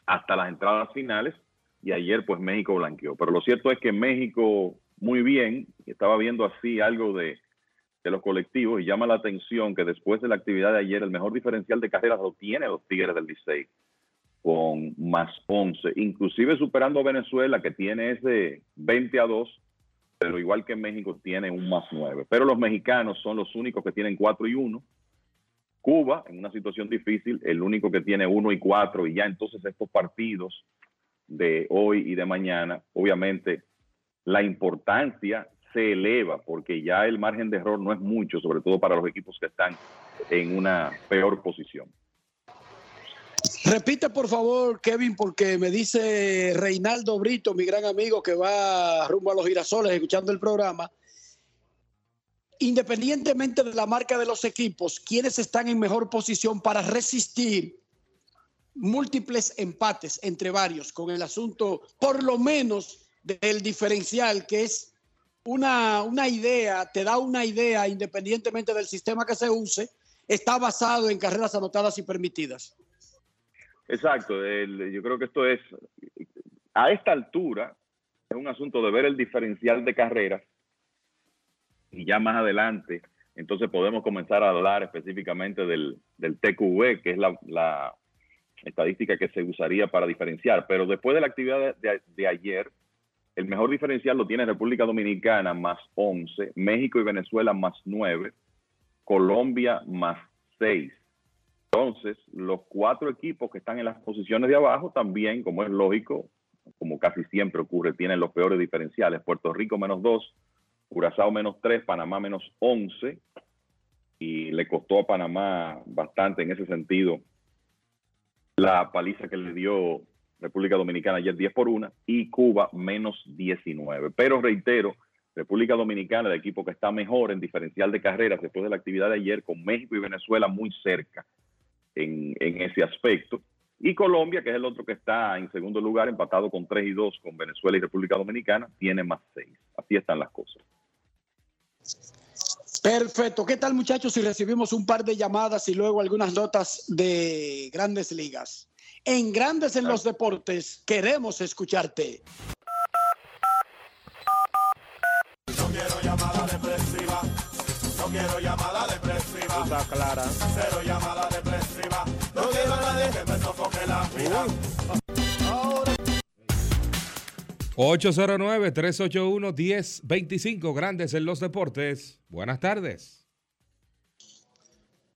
hasta las entradas finales y ayer pues México blanqueó. Pero lo cierto es que México muy bien, estaba viendo así algo de, de los colectivos y llama la atención que después de la actividad de ayer el mejor diferencial de carreras lo tiene los Tigres del Licey con más 11, inclusive superando a Venezuela que tiene ese 20 a 2, pero igual que México tiene un más 9. Pero los mexicanos son los únicos que tienen 4 y 1. Cuba, en una situación difícil, el único que tiene 1 y 4 y ya entonces estos partidos de hoy y de mañana, obviamente la importancia se eleva porque ya el margen de error no es mucho, sobre todo para los equipos que están en una peor posición. Repite, por favor, Kevin, porque me dice Reinaldo Brito, mi gran amigo que va rumbo a los girasoles escuchando el programa. Independientemente de la marca de los equipos, ¿quiénes están en mejor posición para resistir múltiples empates entre varios con el asunto, por lo menos, del diferencial, que es una, una idea, te da una idea, independientemente del sistema que se use, está basado en carreras anotadas y permitidas? Exacto, yo creo que esto es, a esta altura, es un asunto de ver el diferencial de carreras y ya más adelante, entonces podemos comenzar a hablar específicamente del, del TQV, que es la, estadística que se usaría para diferenciar. Pero después de la actividad de ayer, el mejor diferencial lo tiene República Dominicana más 11, México y Venezuela más 9, Colombia más 6. Entonces, los cuatro equipos que están en las posiciones de abajo también, como es lógico, como casi siempre ocurre, tienen los peores diferenciales. Puerto Rico menos 2, Curazao menos 3, Panamá menos 11. Y le costó a Panamá bastante en ese sentido la paliza que le dio República Dominicana ayer 10 por 1 y Cuba menos 19. Pero reitero, República Dominicana, el equipo que está mejor en diferencial de carreras después de la actividad de ayer, con México y Venezuela muy cerca en, ese aspecto. Y Colombia, que es el otro que está en segundo lugar, empatado con 3 y 2 con Venezuela y República Dominicana, tiene más 6. Así están las cosas. Perfecto. ¿Qué tal, muchachos, si recibimos un par de llamadas y luego algunas notas de grandes ligas? En Grandes en los Deportes, queremos escucharte. No quiero llamada depresiva. No quiero llamada depresiva. Está clara. Cero llamada depresiva. No quiero ...809-381-1025... ...Grandes en los deportes. Buenas tardes.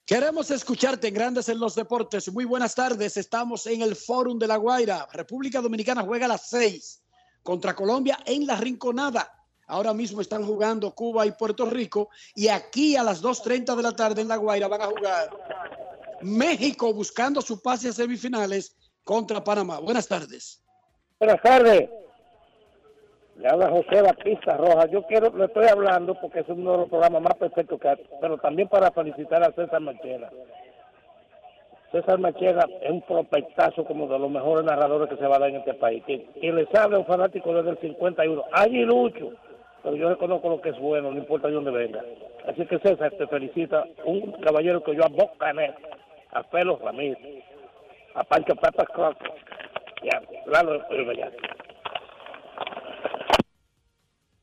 Queremos escucharte en Grandes en los Deportes. Muy buenas tardes. Estamos en el Fórum de La Guaira. República Dominicana juega a las 6 contra Colombia en la Rinconada. Ahora mismo están jugando Cuba y Puerto Rico. Y aquí a las 2.30 de la tarde en La Guaira van a jugar México buscando su pase a semifinales contra Panamá. Buenas tardes. Buenas tardes. Le habla José Batista Rojas. Yo quiero, le estoy hablando porque es uno de los programas más perfectos que hay, pero también para felicitar a César Machera. César Machera es un prospectazo como de los mejores narradores que se va a dar en este país. Que, que le sabe a un fanático desde el 51. Allí lucho, pero yo reconozco lo que es bueno, no importa de dónde venga. Así que César te felicita, un caballero que yo a Bocanet, a Felo Ramírez, a Pancho Pepe Croc, ya, claro, ya.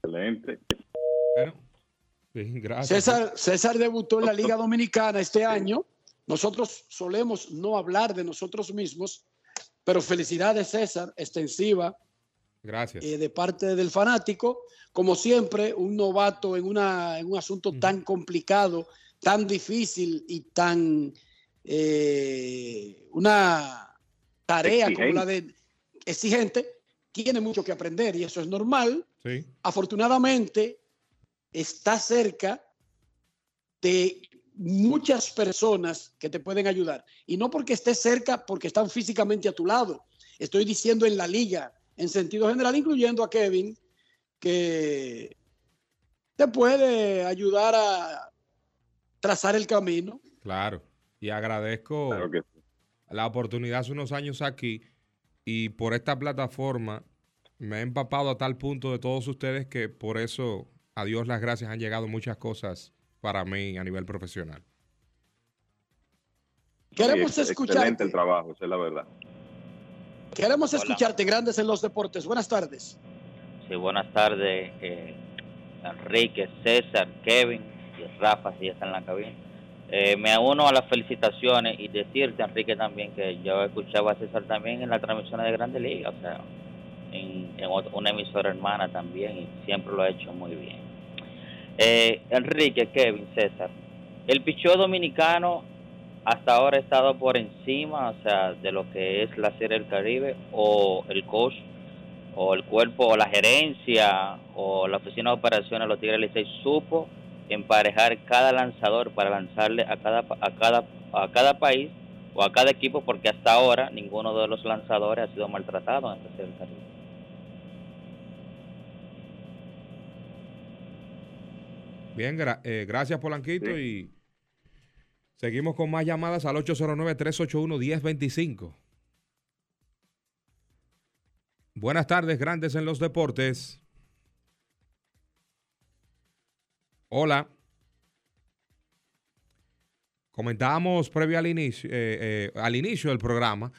Excelente. gracias. César, César debutó en la Liga Dominicana este año. Nosotros solemos no hablar de nosotros mismos, pero felicidades César, extensiva. Gracias. eh, de parte del fanático. Como siempre, un novato en, una, en un asunto tan complicado, tan difícil y tan eh, una tarea como la de exigente, tiene mucho que aprender y eso es normal. Sí. Afortunadamente, está cerca de muchas personas que te pueden ayudar. Y no porque estés cerca, porque están físicamente a tu lado. Estoy diciendo en la liga, en sentido general, incluyendo a Kevin, que te puede ayudar a trazar el camino. Claro. Y agradezco la oportunidad hace unos años aquí y por esta plataforma me he empapado a tal punto de todos ustedes que por eso, a Dios las gracias, han llegado muchas cosas para mí a nivel profesional. Queremos Sí. Excelente el trabajo, esa es la verdad. Queremos escucharte, Grandes en los Deportes. Buenas tardes. Sí, buenas tardes, eh, Enrique, César, Kevin y Rafa, si ya está en la cabina. Eh, me uno a las felicitaciones y decirte, Enrique, también que yo escuchaba a César también en las transmisiones de Grande Liga, o sea, en, una emisora hermana también, y siempre lo ha hecho muy bien. Eh, Enrique, Kevin, César, el picheo dominicano hasta ahora ha estado por encima, o sea, de lo que es la Serie del Caribe o el coach o el cuerpo o la gerencia o la oficina de operaciones de los Tigres Licey supo emparejar cada lanzador para lanzarle a cada pa- a cada a cada país o a cada equipo porque hasta ahora ninguno de los lanzadores ha sido maltratado en esta serie del Caribe. Bien, gra- eh, gracias Polanquito y seguimos con más llamadas al 809-381-1025. Buenas tardes, grandes en los deportes. Hola. Comentábamos previo al inicio, eh, eh, al inicio del programa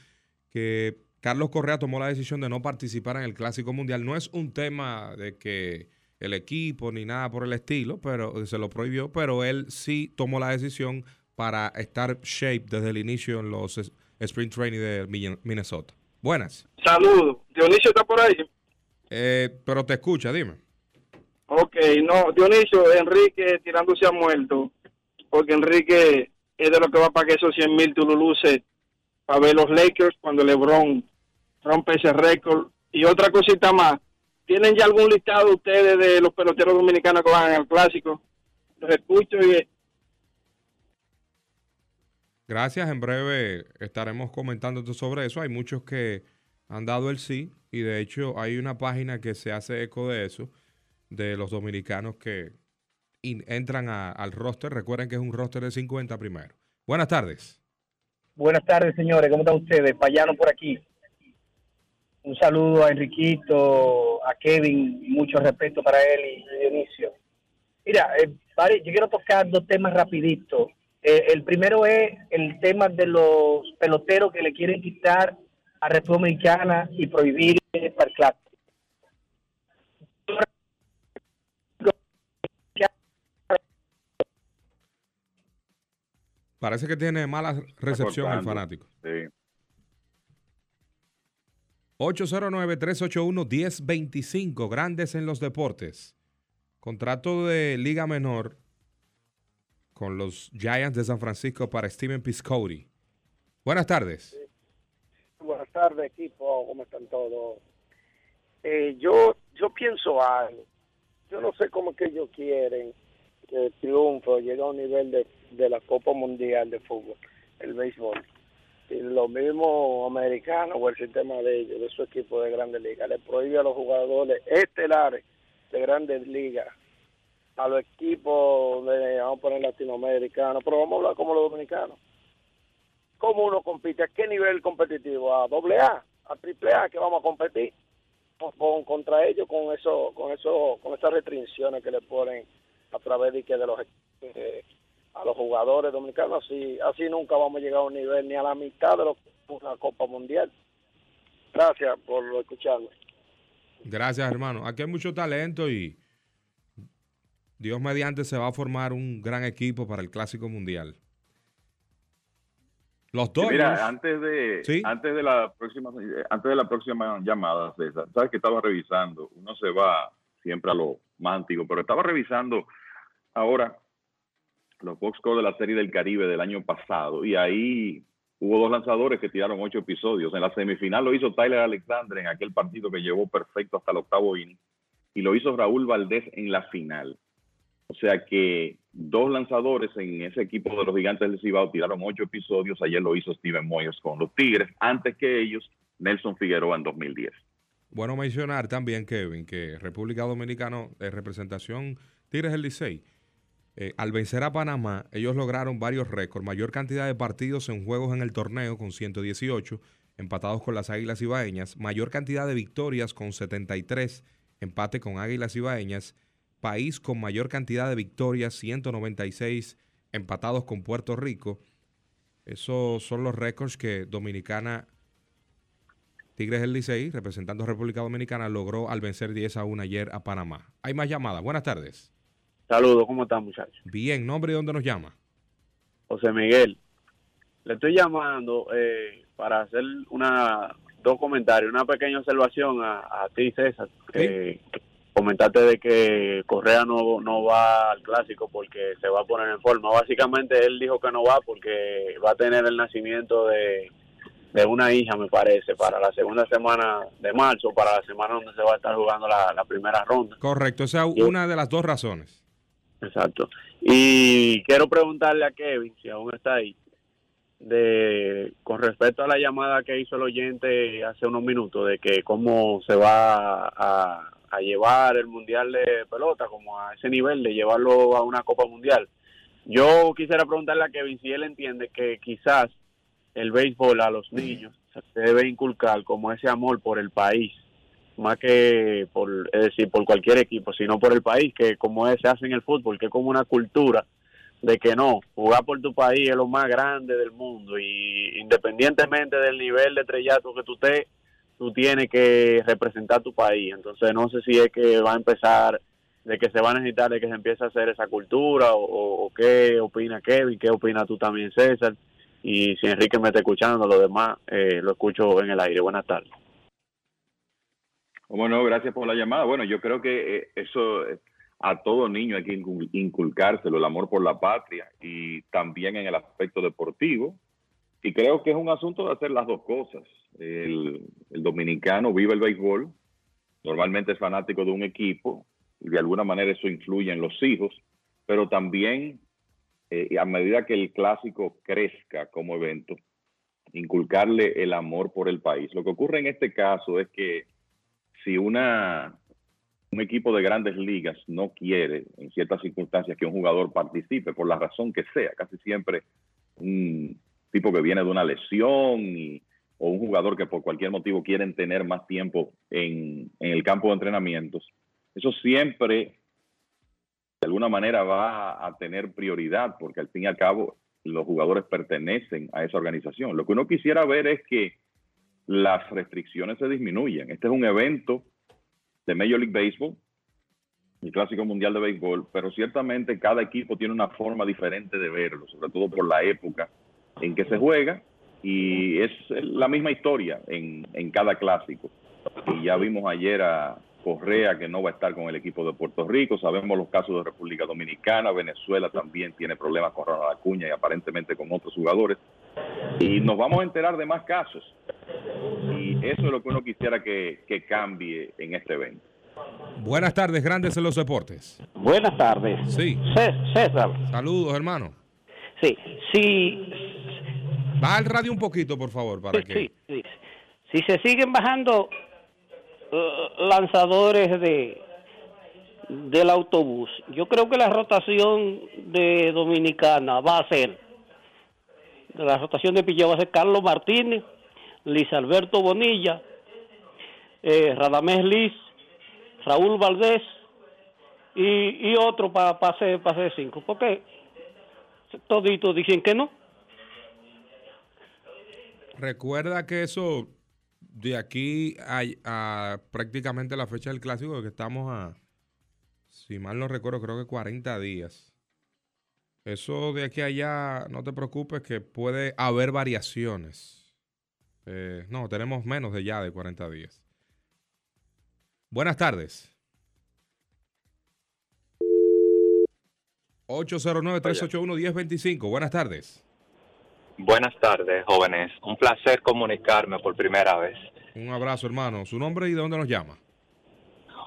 que Carlos Correa tomó la decisión de no participar en el Clásico Mundial. No es un tema de que el equipo ni nada por el estilo, pero se lo prohibió, pero él sí tomó la decisión para estar shape desde el inicio en los Spring Training de Min- Minnesota. Buenas. Saludos. Dionisio está por ahí. Eh, pero te escucha, dime. Ok, no, Dionisio, Enrique tirándose a muerto, porque Enrique es de lo que va a pagar esos 100 mil tululuces para ver los Lakers cuando LeBron rompe ese récord. Y otra cosita más, ¿tienen ya algún listado ustedes de los peloteros dominicanos que van al clásico? Los escucho y Gracias, en breve estaremos comentando sobre eso. Hay muchos que han dado el sí y de hecho hay una página que se hace eco de eso, de los dominicanos que entran al roster. Recuerden que es un roster de 50 primero. Buenas tardes. Buenas tardes, señores. ¿Cómo están ustedes? Payano por aquí. Un saludo a Enriquito, a Kevin, mucho respeto para él y Dionisio. Mira, eh, yo quiero tocar dos temas rapidito. Eh, el primero es el tema de los peloteros que le quieren quitar a República Dominicana y prohibir el clásico. Parece que tiene mala recepción el fanático. Sí. 809-381-1025, Grandes en los Deportes. Contrato de Liga Menor con los Giants de San Francisco para Steven Piscotty. Buenas tardes. Buenas tardes, equipo. ¿Cómo están todos? Eh, yo, yo pienso algo. Yo no sé cómo es que ellos quieren que el triunfo llegue a un nivel de, de la Copa Mundial de Fútbol, el béisbol. Y lo mismo americano o el sistema de ellos, de su equipo de grandes ligas, le prohíbe a los jugadores estelares de grandes ligas, a los equipos de, vamos a poner latinoamericanos, pero vamos a hablar como los dominicanos. ¿Cómo uno compite? ¿A qué nivel competitivo? ¿A doble A? ¿A triple A que vamos a competir? Con, contra ellos con eso, con eso, con esas restricciones que le ponen a través de que de los eh, a los jugadores dominicanos así así nunca vamos a llegar a un nivel ni a la mitad de lo una Copa Mundial. Gracias por escucharme. Gracias, hermano. Aquí hay mucho talento y Dios mediante se va a formar un gran equipo para el Clásico Mundial. Los dos. mira, antes de antes de la próxima antes de la próxima llamada, César, sabes que estaba revisando, uno se va siempre a lo más antiguo, pero estaba revisando ahora los box de la serie del Caribe del año pasado y ahí hubo dos lanzadores que tiraron ocho episodios. En la semifinal lo hizo Tyler Alexander en aquel partido que llevó perfecto hasta el octavo inning y lo hizo Raúl Valdés en la final. O sea que dos lanzadores en ese equipo de los gigantes del Cibao tiraron ocho episodios. Ayer lo hizo Steven Moyers con los Tigres. Antes que ellos, Nelson Figueroa en 2010. Bueno mencionar también, Kevin, que República Dominicana, de representación Tigres del Licey, eh, al vencer a Panamá, ellos lograron varios récords, mayor cantidad de partidos en juegos en el torneo con 118, empatados con las Águilas Ibaeñas, mayor cantidad de victorias con 73, empate con Águilas Ibaeñas, país con mayor cantidad de victorias, 196 empatados con Puerto Rico. Esos son los récords que Dominicana, Tigres del Licey, representando a República Dominicana, logró al vencer 10 a 1 ayer a Panamá. Hay más llamadas. Buenas tardes. Saludos, ¿cómo están muchachos? Bien, nombre y dónde nos llama. José Miguel. Le estoy llamando eh, para hacer una dos comentarios, una pequeña observación a, a ti, César. Eh, comentaste de que Correa no, no va al clásico porque se va a poner en forma. Básicamente él dijo que no va porque va a tener el nacimiento de, de una hija, me parece, para la segunda semana de marzo, para la semana donde se va a estar jugando la, la primera ronda. Correcto, o sea, una de las dos razones. Exacto. Y quiero preguntarle a Kevin, si aún está ahí, de con respecto a la llamada que hizo el oyente hace unos minutos, de que cómo se va a a llevar el mundial de pelota como a ese nivel de llevarlo a una copa mundial yo quisiera preguntarle a Kevin si él entiende que quizás el béisbol a los niños se debe inculcar como ese amor por el país más que por decir por cualquier equipo sino por el país que como es, se hace en el fútbol que es como una cultura de que no, jugar por tu país es lo más grande del mundo y independientemente del nivel de estrellato que tú estés, tú tienes que representar tu país. Entonces no sé si es que va a empezar, de que se va a necesitar de que se empiece a hacer esa cultura o, qué opina Kevin, qué opina tú también César. Y si Enrique me está escuchando, lo demás eh, lo escucho en el aire. Buenas tardes. Bueno, gracias por la llamada. Bueno, yo creo que eh, eso eh, a todo niño hay que inculcárselo, el amor por la patria y también en el aspecto deportivo. Y creo que es un asunto de hacer las dos cosas el, dominicano vive el béisbol, normalmente es fanático de un equipo y de alguna manera eso influye en los hijos, pero también eh, a medida que el clásico crezca como evento, inculcarle el amor por el país. Lo que ocurre en este caso es que si una un equipo de grandes ligas no quiere en ciertas circunstancias que un jugador participe por la razón que sea, casi siempre un tipo que viene de una lesión o un jugador que por cualquier motivo quieren tener más tiempo en, el campo de entrenamientos, eso siempre de alguna manera va a tener prioridad porque al fin y al cabo los jugadores pertenecen a esa organización. Lo que uno quisiera ver es que las restricciones se disminuyen. Este es un evento de Major League Baseball, el Clásico Mundial de Béisbol, pero ciertamente cada equipo tiene una forma diferente de verlo, sobre todo por la época en que se juega y es la misma historia en, en cada clásico. Y ya vimos ayer a Correa que no va a estar con el equipo de Puerto Rico, sabemos los casos de República Dominicana, Venezuela también tiene problemas con Ronald Acuña y aparentemente con otros jugadores. Y nos vamos a enterar de más casos. Y eso es lo que uno quisiera que, que cambie en este evento. Buenas tardes, grandes en los deportes. Buenas tardes. Sí. César. Saludos, hermano. Sí, sí. Baja el radio un poquito, por favor, para que... Sí, sí. Si se siguen bajando eh, lanzadores de del autobús, yo creo que la rotación de Dominicana va a ser, la rotación de Pilla va a ser Carlos Martínez, Luis Alberto Bonilla, eh, Radamés Liz, Raúl Valdés y, otro para pase pase cinco, porque toditos dicen que no. Recuerda que eso de aquí a, a, prácticamente la fecha del clásico, que estamos a, si mal no recuerdo, creo que 40 días. Eso de aquí a allá, no te preocupes que puede haber variaciones. Eh, no, tenemos menos de ya de 40 días. Buenas tardes. 809-381-1025. Buenas tardes. Buenas tardes, jóvenes. Un placer comunicarme por primera vez. Un abrazo, hermano. ¿Su nombre y de dónde nos llama?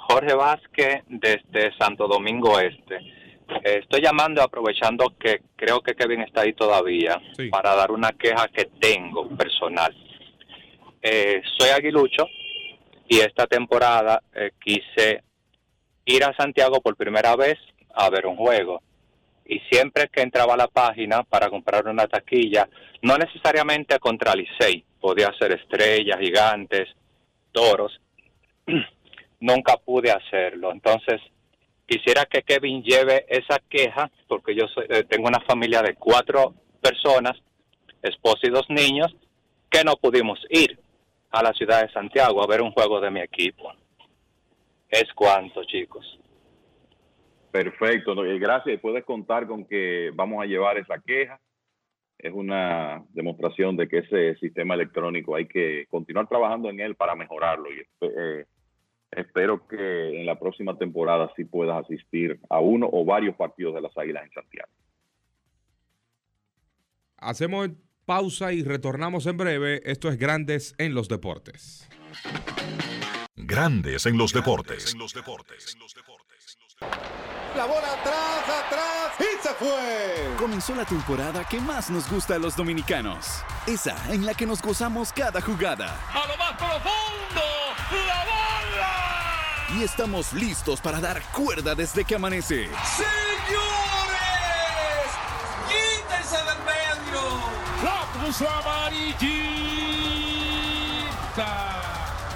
Jorge Vázquez, desde Santo Domingo Este. Eh, estoy llamando aprovechando que creo que Kevin está ahí todavía Sí. para dar una queja que tengo personal. Eh, soy aguilucho y esta temporada eh, quise ir a Santiago por primera vez a ver un juego. Y siempre que entraba a la página para comprar una taquilla, no necesariamente contra Licey, podía ser estrellas, gigantes, toros, nunca pude hacerlo. Entonces, quisiera que Kevin lleve esa queja, porque yo soy- eh, tengo una familia de cuatro personas, esposa y dos niños, que no pudimos ir a la ciudad de Santiago a ver un juego de mi equipo. Es cuanto, chicos. Perfecto, gracias. Puedes contar con que vamos a llevar esa queja. Es una demostración de que ese sistema electrónico hay que continuar trabajando en él para mejorarlo. Eh, espero que en la próxima temporada sí puedas asistir a uno o varios partidos de las Águilas en Santiago. Hacemos pausa y retornamos en breve. Esto es Grandes en los Deportes. Grandes en los deportes. La bola atrás, atrás y se fue. Comenzó la temporada que más nos gusta a los dominicanos. Esa en la que nos gozamos cada jugada. A lo más profundo. Y estamos listos para dar cuerda desde que amanece. Señores, quítense del medio. La puso amarillita.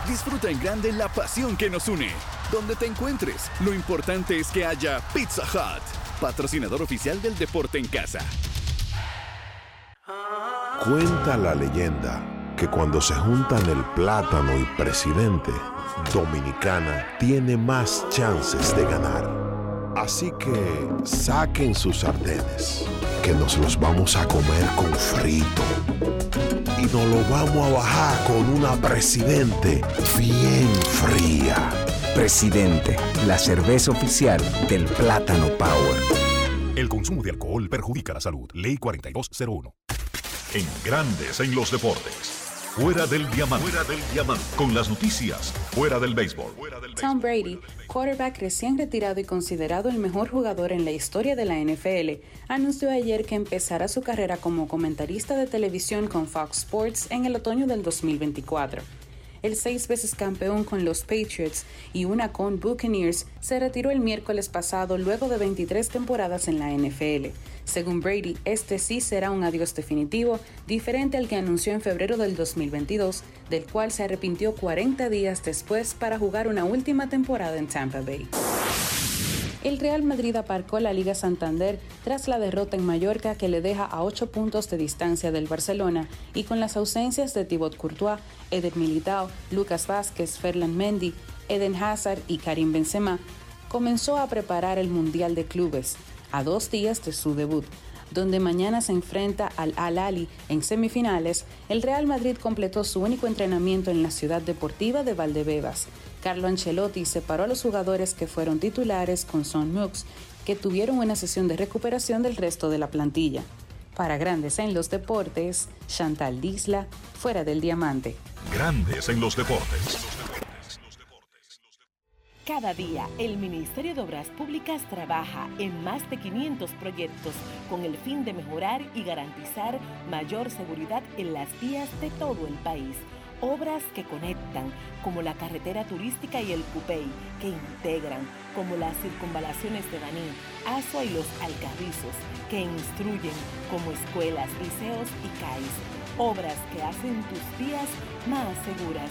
Disfruta en grande la pasión que nos une. Donde te encuentres, lo importante es que haya Pizza Hut, patrocinador oficial del deporte en casa. Cuenta la leyenda que cuando se juntan el plátano y presidente, Dominicana tiene más chances de ganar. Así que saquen sus sartenes, que nos los vamos a comer con frito. Y nos lo vamos a bajar con una presidente bien fría. Presidente, la cerveza oficial del Plátano Power. El consumo de alcohol perjudica la salud. Ley 4201. En Grandes en los deportes. Fuera del diamante. Fuera del diamante. Con las noticias. Fuera del béisbol. Tom Brady, quarterback recién retirado y considerado el mejor jugador en la historia de la NFL, anunció ayer que empezará su carrera como comentarista de televisión con Fox Sports en el otoño del 2024. El seis veces campeón con los Patriots y una con Buccaneers se retiró el miércoles pasado luego de 23 temporadas en la NFL. Según Brady, este sí será un adiós definitivo, diferente al que anunció en febrero del 2022, del cual se arrepintió 40 días después para jugar una última temporada en Tampa Bay. El Real Madrid aparcó la Liga Santander tras la derrota en Mallorca que le deja a 8 puntos de distancia del Barcelona y con las ausencias de Thibaut Courtois, Eder Militao, Lucas Vázquez, Ferland Mendy, Eden Hazard y Karim Benzema, comenzó a preparar el Mundial de Clubes a dos días de su debut. donde mañana se enfrenta al Al-Ali en semifinales, el Real Madrid completó su único entrenamiento en la ciudad deportiva de Valdebebas. Carlo Ancelotti separó a los jugadores que fueron titulares con Son Mux, que tuvieron una sesión de recuperación del resto de la plantilla. Para Grandes en los Deportes, Chantal Disla, fuera del diamante. Grandes en los deportes. Cada día, el Ministerio de Obras Públicas trabaja en más de 500 proyectos con el fin de mejorar y garantizar mayor seguridad en las vías de todo el país. Obras que conectan, como la carretera turística y el Cupey, que integran, como las circunvalaciones de Baní, Asua y los Alcarrizos, que instruyen, como escuelas, liceos y CAIS Obras que hacen tus vías más seguras,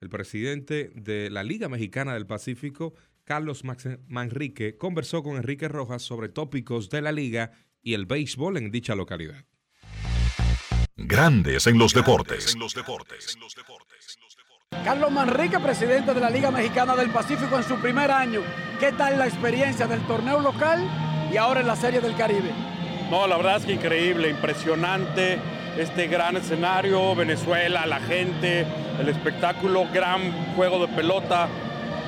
el presidente de la Liga Mexicana del Pacífico, Carlos Manrique, conversó con Enrique Rojas sobre tópicos de la liga y el béisbol en dicha localidad. Grandes en los deportes. Carlos Manrique, presidente de la Liga Mexicana del Pacífico en su primer año. ¿Qué tal la experiencia del torneo local y ahora en la Serie del Caribe? No, la verdad es que increíble, impresionante este gran escenario, Venezuela, la gente, el espectáculo, gran juego de pelota,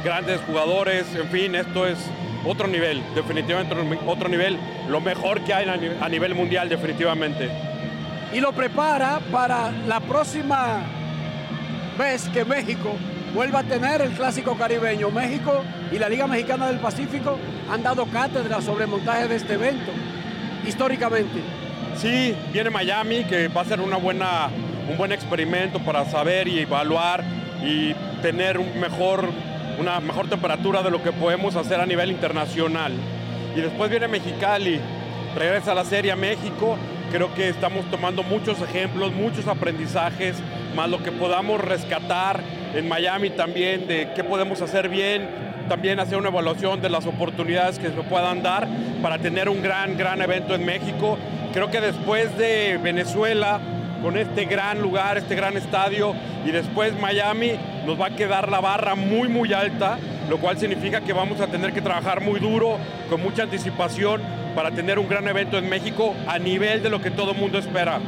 grandes jugadores, en fin, esto es otro nivel, definitivamente otro nivel, lo mejor que hay a nivel mundial, definitivamente. Y lo prepara para la próxima vez que México vuelva a tener el clásico caribeño. México y la Liga Mexicana del Pacífico han dado cátedra sobre el montaje de este evento, históricamente. Sí, viene Miami, que va a ser una buena, un buen experimento para saber y evaluar y tener un mejor, una mejor temperatura de lo que podemos hacer a nivel internacional. Y después viene Mexicali, regresa a la Serie a México. Creo que estamos tomando muchos ejemplos, muchos aprendizajes, más lo que podamos rescatar en Miami también de qué podemos hacer bien, también hacer una evaluación de las oportunidades que se puedan dar para tener un gran, gran evento en México Creo que después de Venezuela, con este gran lugar, este gran estadio, y después Miami, nos va a quedar la barra muy, muy alta, lo cual significa que vamos a tener que trabajar muy duro, con mucha anticipación, para tener un gran evento en México a nivel de lo que todo el mundo espera.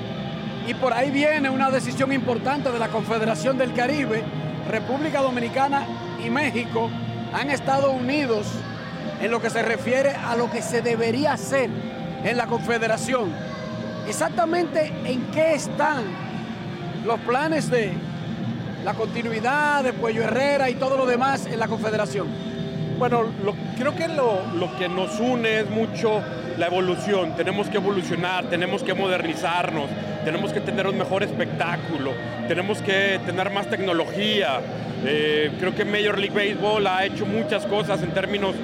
Y por ahí viene una decisión importante de la Confederación del Caribe. República Dominicana y México han estado unidos en lo que se refiere a lo que se debería hacer en la Confederación. Exactamente en qué están los planes de la continuidad de Puello Herrera y todo lo demás en la Confederación. Bueno, creo que lo, que nos une es mucho la evolución. Tenemos que evolucionar, tenemos que modernizarnos, tenemos que tener un mejor espectáculo, tenemos que tener más tecnología. Eh, creo que Major League Baseball ha hecho muchas cosas en términos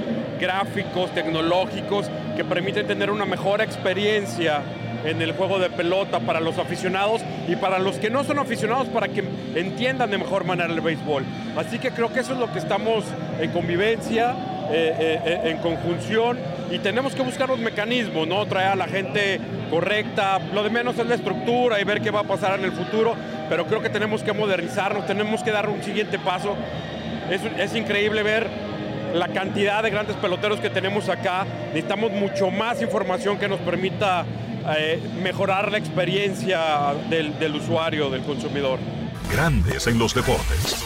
gráficos, tecnológicos, que permiten tener una mejor experiencia en el juego de pelota para los aficionados y para los que no son aficionados para que entiendan de mejor manera el béisbol. Así que creo que eso es lo que estamos en convivencia, eh, eh, eh, en conjunción y tenemos que buscar los mecanismos, ¿no? Traer a la gente correcta, lo de menos es la estructura y ver qué va a pasar en el futuro, pero creo que tenemos que modernizarnos, tenemos que dar un siguiente paso. Es, es increíble ver la cantidad de grandes peloteros que tenemos acá. Necesitamos mucho más información que nos permita eh, mejorar la experiencia del, del usuario, del consumidor. Grandes en los deportes.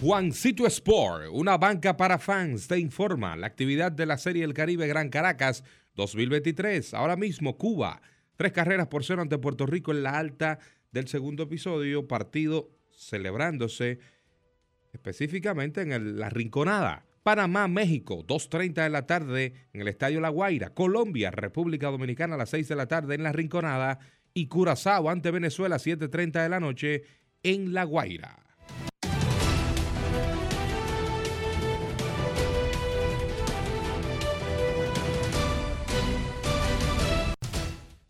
Juancito Sport, una banca para fans, te informa la actividad de la Serie El Caribe Gran Caracas 2023. Ahora mismo Cuba, tres carreras por cero ante Puerto Rico en la alta del segundo episodio, partido celebrándose específicamente en la Rinconada. Panamá, México, 2.30 de la tarde en el Estadio La Guaira. Colombia, República Dominicana a las 6 de la tarde en la Rinconada. Y Curazao ante Venezuela, 7.30 de la noche en La Guaira.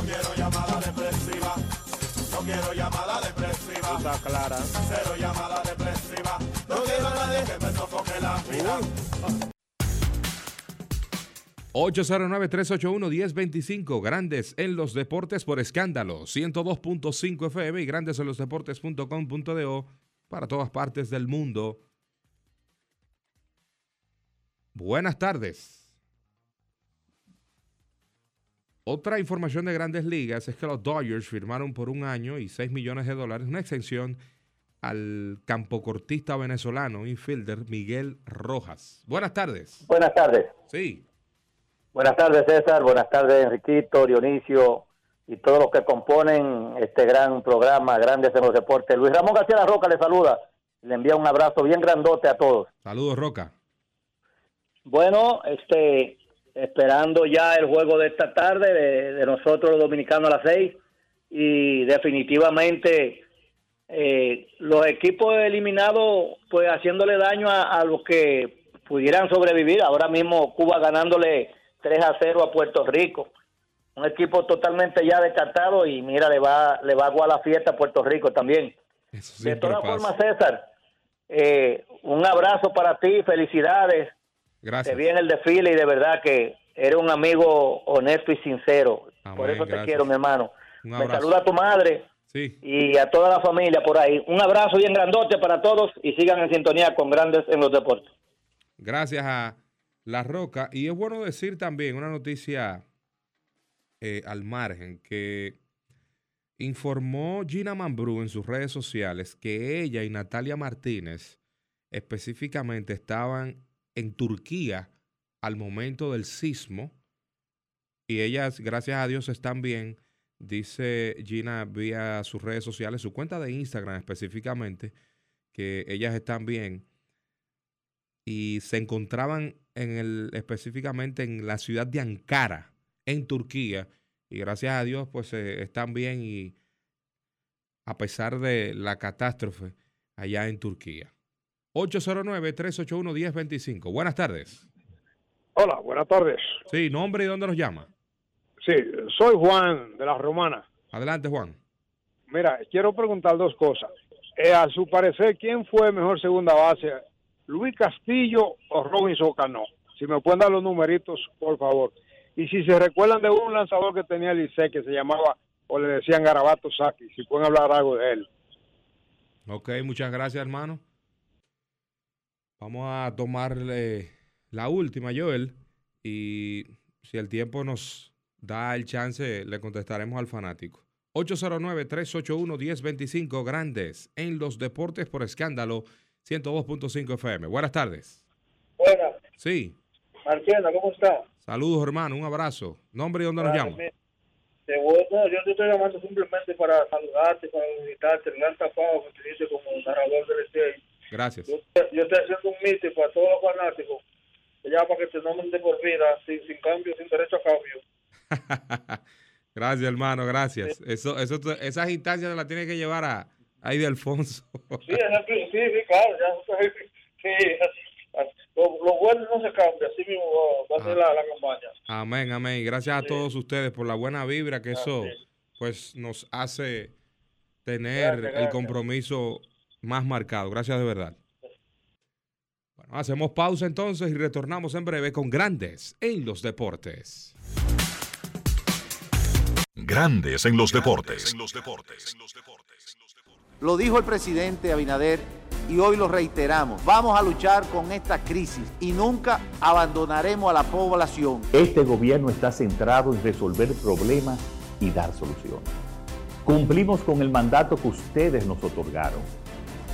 No quiero llamada depresiva. No quiero llamada depresiva. Está clara. Cero llamada depresiva. No quiero a nadie que me sofoque la vida. 809-381-1025, Grandes en los Deportes por escándalo, 102.5 FM y Grandes en los Deportes.com.do para todas partes del mundo. Buenas tardes. Otra información de grandes ligas es que los Dodgers firmaron por un año y 6 millones de dólares una extensión al campocortista venezolano, infielder Miguel Rojas. Buenas tardes. Buenas tardes. Sí. Buenas tardes, César. Buenas tardes, Enriquito, Dionisio y todos los que componen este gran programa, Grandes en los Deportes. Luis Ramón García La Roca le saluda. Le envía un abrazo bien grandote a todos. Saludos, Roca. Bueno, este, esperando ya el juego de esta tarde de, de nosotros los dominicanos a las seis y definitivamente eh, los equipos eliminados pues haciéndole daño a, a los que pudieran sobrevivir. Ahora mismo Cuba ganándole 3 a 0 a Puerto Rico. Un equipo totalmente ya descartado y mira, le va, le va a aguar la fiesta a Puerto Rico también. De todas formas, César, eh, un abrazo para ti, felicidades. Gracias. Te vi en el desfile y de verdad que eres un amigo honesto y sincero. por eso te gracias. quiero, mi hermano. Me saluda a tu madre Sí. y a toda la familia por ahí. Un abrazo bien grandote para todos y sigan en sintonía con Grandes en los Deportes. Gracias a La Roca. Y es bueno decir también una noticia eh, al margen que informó Gina Mambrú en sus redes sociales que ella y Natalia Martínez específicamente estaban en Turquía al momento del sismo y ellas, gracias a Dios, están bien. Dice Gina vía sus redes sociales, su cuenta de Instagram específicamente, que ellas están bien y se encontraban en el, específicamente en la ciudad de Ankara, en Turquía, y gracias a Dios pues eh, están bien y a pesar de la catástrofe allá en Turquía. 809-381-1025. Buenas tardes. Hola, buenas tardes. Sí, nombre y dónde nos llama. Sí, soy Juan de la Romana. Adelante, Juan. Mira, quiero preguntar dos cosas. Eh, a su parecer, ¿quién fue mejor segunda base? ¿Luis Castillo o Robinson Cano? Si me pueden dar los numeritos, por favor. Y si se recuerdan de un lanzador que tenía el Licey que se llamaba, o le decían Garabato Saki, si pueden hablar algo de él. Ok, muchas gracias, hermano. Vamos a tomar eh, la última, Joel. Y si el tiempo nos da el chance, le contestaremos al fanático. 809-381-1025, grandes en los deportes por escándalo, 102.5 FM. Buenas tardes. Buenas, Sí, Marciana, ¿cómo está? saludos, hermano, un abrazo. ¿Nombre y dónde nos llama? te voy- no, yo te estoy llamando simplemente para saludarte, para invitarte, el gran tapado que te dice como narrador del Licey. Gracias. Yo, yo estoy haciendo un meeting para todos los fanáticos, ya para que te nombren de por vida, sin, sin cambio, sin derecho a cambio. Gracias, hermano, gracias. Eso, eso, esas instancias las tiene que llevar a, a Aide Alfonso. Sí, el- sí, sí, claro, ya, sí, lo, lo bueno no se cambia, así mismo va, va a ser la, la campaña. Amén, amén. Gracias a todos ustedes por la buena vibra que eso pues nos hace tener Gracias, el gracias. compromiso más marcado. Gracias de verdad. Bueno, hacemos pausa entonces y retornamos en breve con Grandes en los Deportes. Grandes en los deportes. Lo dijo el presidente Abinader y hoy lo reiteramos. Vamos a luchar con esta crisis y nunca abandonaremos a la población. Este gobierno está centrado en resolver problemas y dar soluciones. Cumplimos con el mandato que ustedes nos otorgaron.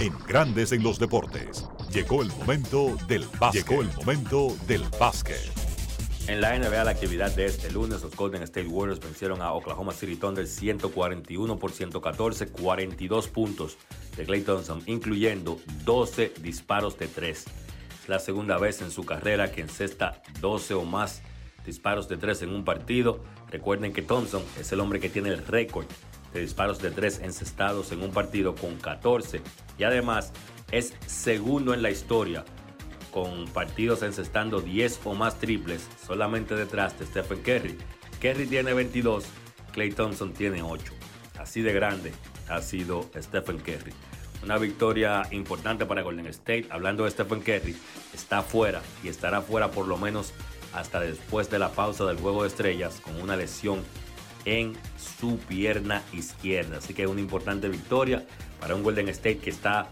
En Grandes en los Deportes, llegó el momento del básquet. Llegó el momento del básquet. En la NBA, la actividad de este lunes, los Golden State Warriors vencieron a Oklahoma City Thunder 141 por 114, 42 puntos de Clay Thompson, incluyendo 12 disparos de 3. Es la segunda vez en su carrera que encesta 12 o más disparos de 3 en un partido. Recuerden que Thompson es el hombre que tiene el récord de disparos de 3 encestados en un partido con 14 y además es segundo en la historia con partidos encestando 10 o más triples solamente detrás de Stephen Curry. Curry tiene 22, Clay Thompson tiene 8. Así de grande ha sido Stephen Curry. Una victoria importante para Golden State. Hablando de Stephen Curry, está fuera y estará fuera por lo menos hasta después de la pausa del juego de estrellas con una lesión en su pierna izquierda. Así que es una importante victoria para un Golden State que está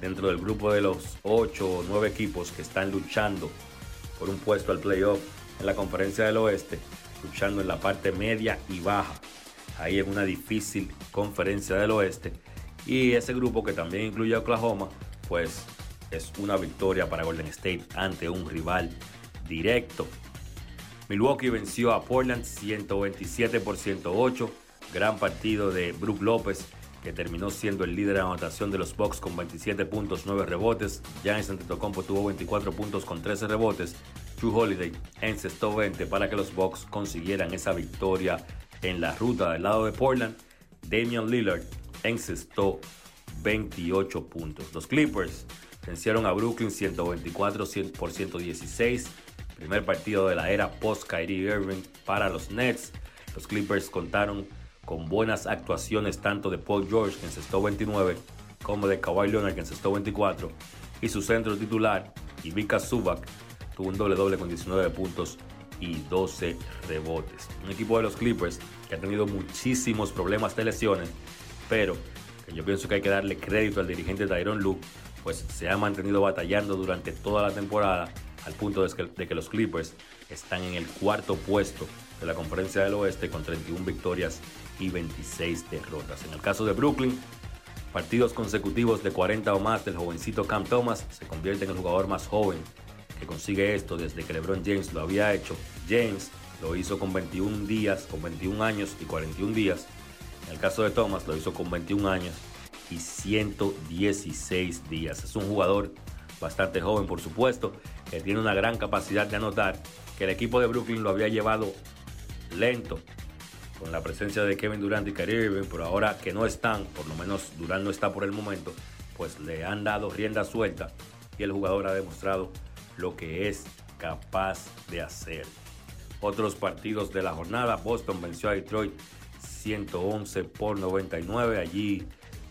dentro del grupo de los 8 o 9 equipos que están luchando por un puesto al playoff en la conferencia del oeste, luchando en la parte media y baja. Ahí en una difícil conferencia del oeste. Y ese grupo que también incluye a Oklahoma, pues es una victoria para Golden State ante un rival directo. Milwaukee venció a Portland 127 por 108. Gran partido de Brook López, que terminó siendo el líder de anotación de los Bucks con 27 puntos, 9 rebotes. Giannis Antetokounmpo tuvo 24 puntos con 13 rebotes. True Holiday encestó 20 para que los Bucks consiguieran esa victoria en la ruta del lado de Portland. Damian Lillard encestó 28 puntos. Los Clippers vencieron a Brooklyn 124 por 116 primer partido de la era post Kyrie Irving para los Nets. Los Clippers contaron con buenas actuaciones tanto de Paul George, que encestó 29, como de Kawhi Leonard, que encestó 24, y su centro titular, Ivica Zubac, tuvo un doble doble con 19 puntos y 12 rebotes. Un equipo de los Clippers que ha tenido muchísimos problemas de lesiones, pero que yo pienso que hay que darle crédito al dirigente Tyron Lue, pues se ha mantenido batallando durante toda la temporada al punto de que, los Clippers están en el cuarto puesto de la conferencia del oeste con 31 victorias y 26 derrotas. En el caso de Brooklyn, partidos consecutivos de 40 o más del jovencito Cam Thomas se convierte en el jugador más joven que consigue esto desde que LeBron James lo había hecho. James lo hizo con 21 días, con 21 años y 41 días. En el caso de Thomas lo hizo con 21 años y 116 días. Es un jugador bastante joven por supuesto, que tiene una gran capacidad de anotar, que el equipo de Brooklyn lo había llevado lento con la presencia de Kevin Durant y Kyrie Irving, pero ahora que no están, por lo menos Durant no está por el momento, pues le han dado rienda suelta y el jugador ha demostrado lo que es capaz de hacer. Otros partidos de la jornada, Boston venció a Detroit 111 por 99, allí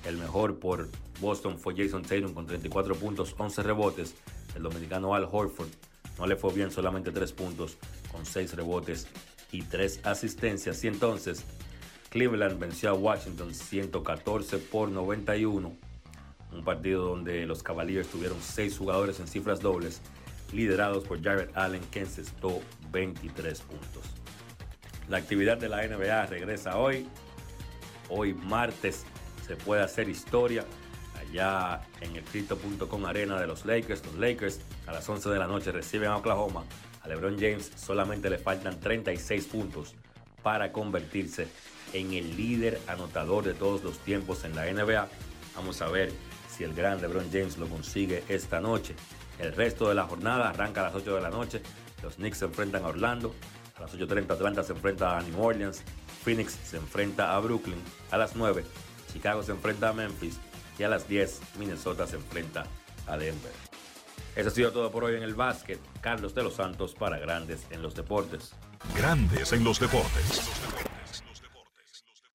el mejor por Boston fue Jason Tatum con 34 puntos, 11 rebotes. El dominicano Al Horford no le fue bien, solamente 3 puntos con 6 rebotes y 3 asistencias. Y entonces Cleveland venció a Washington 114 por 91. Un partido donde los Cavaliers tuvieron 6 jugadores en cifras dobles, liderados por Jared Allen, que encestó 23 puntos. La actividad de la NBA regresa hoy. Hoy martes se puede hacer historia allá en el Crypto.com Arena de los Lakers. Los Lakers a las 11 de la noche reciben a Oklahoma. A LeBron James solamente le faltan 36 puntos para convertirse en el líder anotador de todos los tiempos en la NBA. Vamos a ver si el gran LeBron James lo consigue esta noche. El resto de la jornada arranca a las 8 de la noche. Los Knicks se enfrentan a Orlando. A las 8.30 Atlanta se enfrenta a New Orleans. Phoenix se enfrenta a Brooklyn. A las 9 Chicago se enfrenta a Memphis y a las 10 Minnesota se enfrenta a Denver. Eso ha sido todo por hoy en el básquet. Carlos de los Santos para Grandes en los Deportes. Grandes en los Deportes.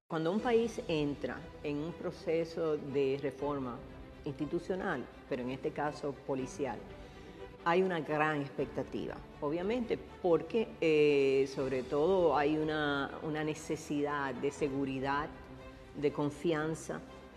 Cuando un país entra en un proceso de reforma institucional, pero en este caso policial, hay una gran expectativa, obviamente, porque eh, sobre todo hay una, una, necesidad de seguridad, de confianza,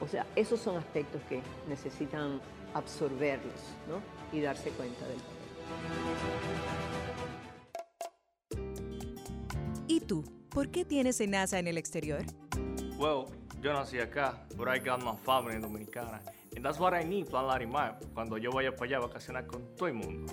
O sea, esos son aspectos que necesitan absorberlos ¿no? y darse cuenta del ¿Y tú? ¿Por qué tienes NASA en el exterior? Well, yo nací acá, but I got my family dominicana. And that's what I need, Plan Larimar, cuando yo vaya para allá a vacacionar con todo el mundo.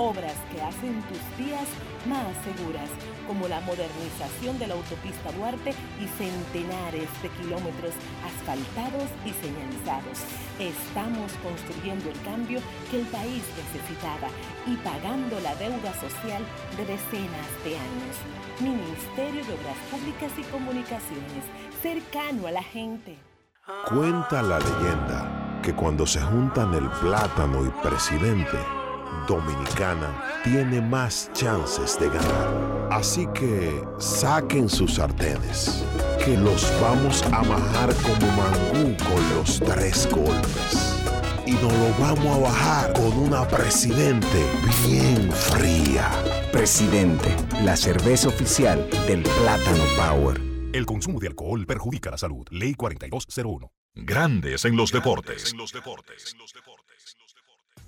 Obras que hacen tus vías más seguras, como la modernización de la autopista Duarte y centenares de kilómetros asfaltados y señalizados. Estamos construyendo el cambio que el país necesitaba y pagando la deuda social de decenas de años. Ministerio de Obras Públicas y Comunicaciones, cercano a la gente. Cuenta la leyenda que cuando se juntan el plátano y presidente, Dominicana tiene más chances de ganar. Así que saquen sus sartenes, que los vamos a majar como mangú con los tres golpes. Y nos lo vamos a bajar con una presidente bien fría. Presidente, la cerveza oficial del Plátano Power. El consumo de alcohol perjudica la salud. Ley 4201. Grandes en los deportes.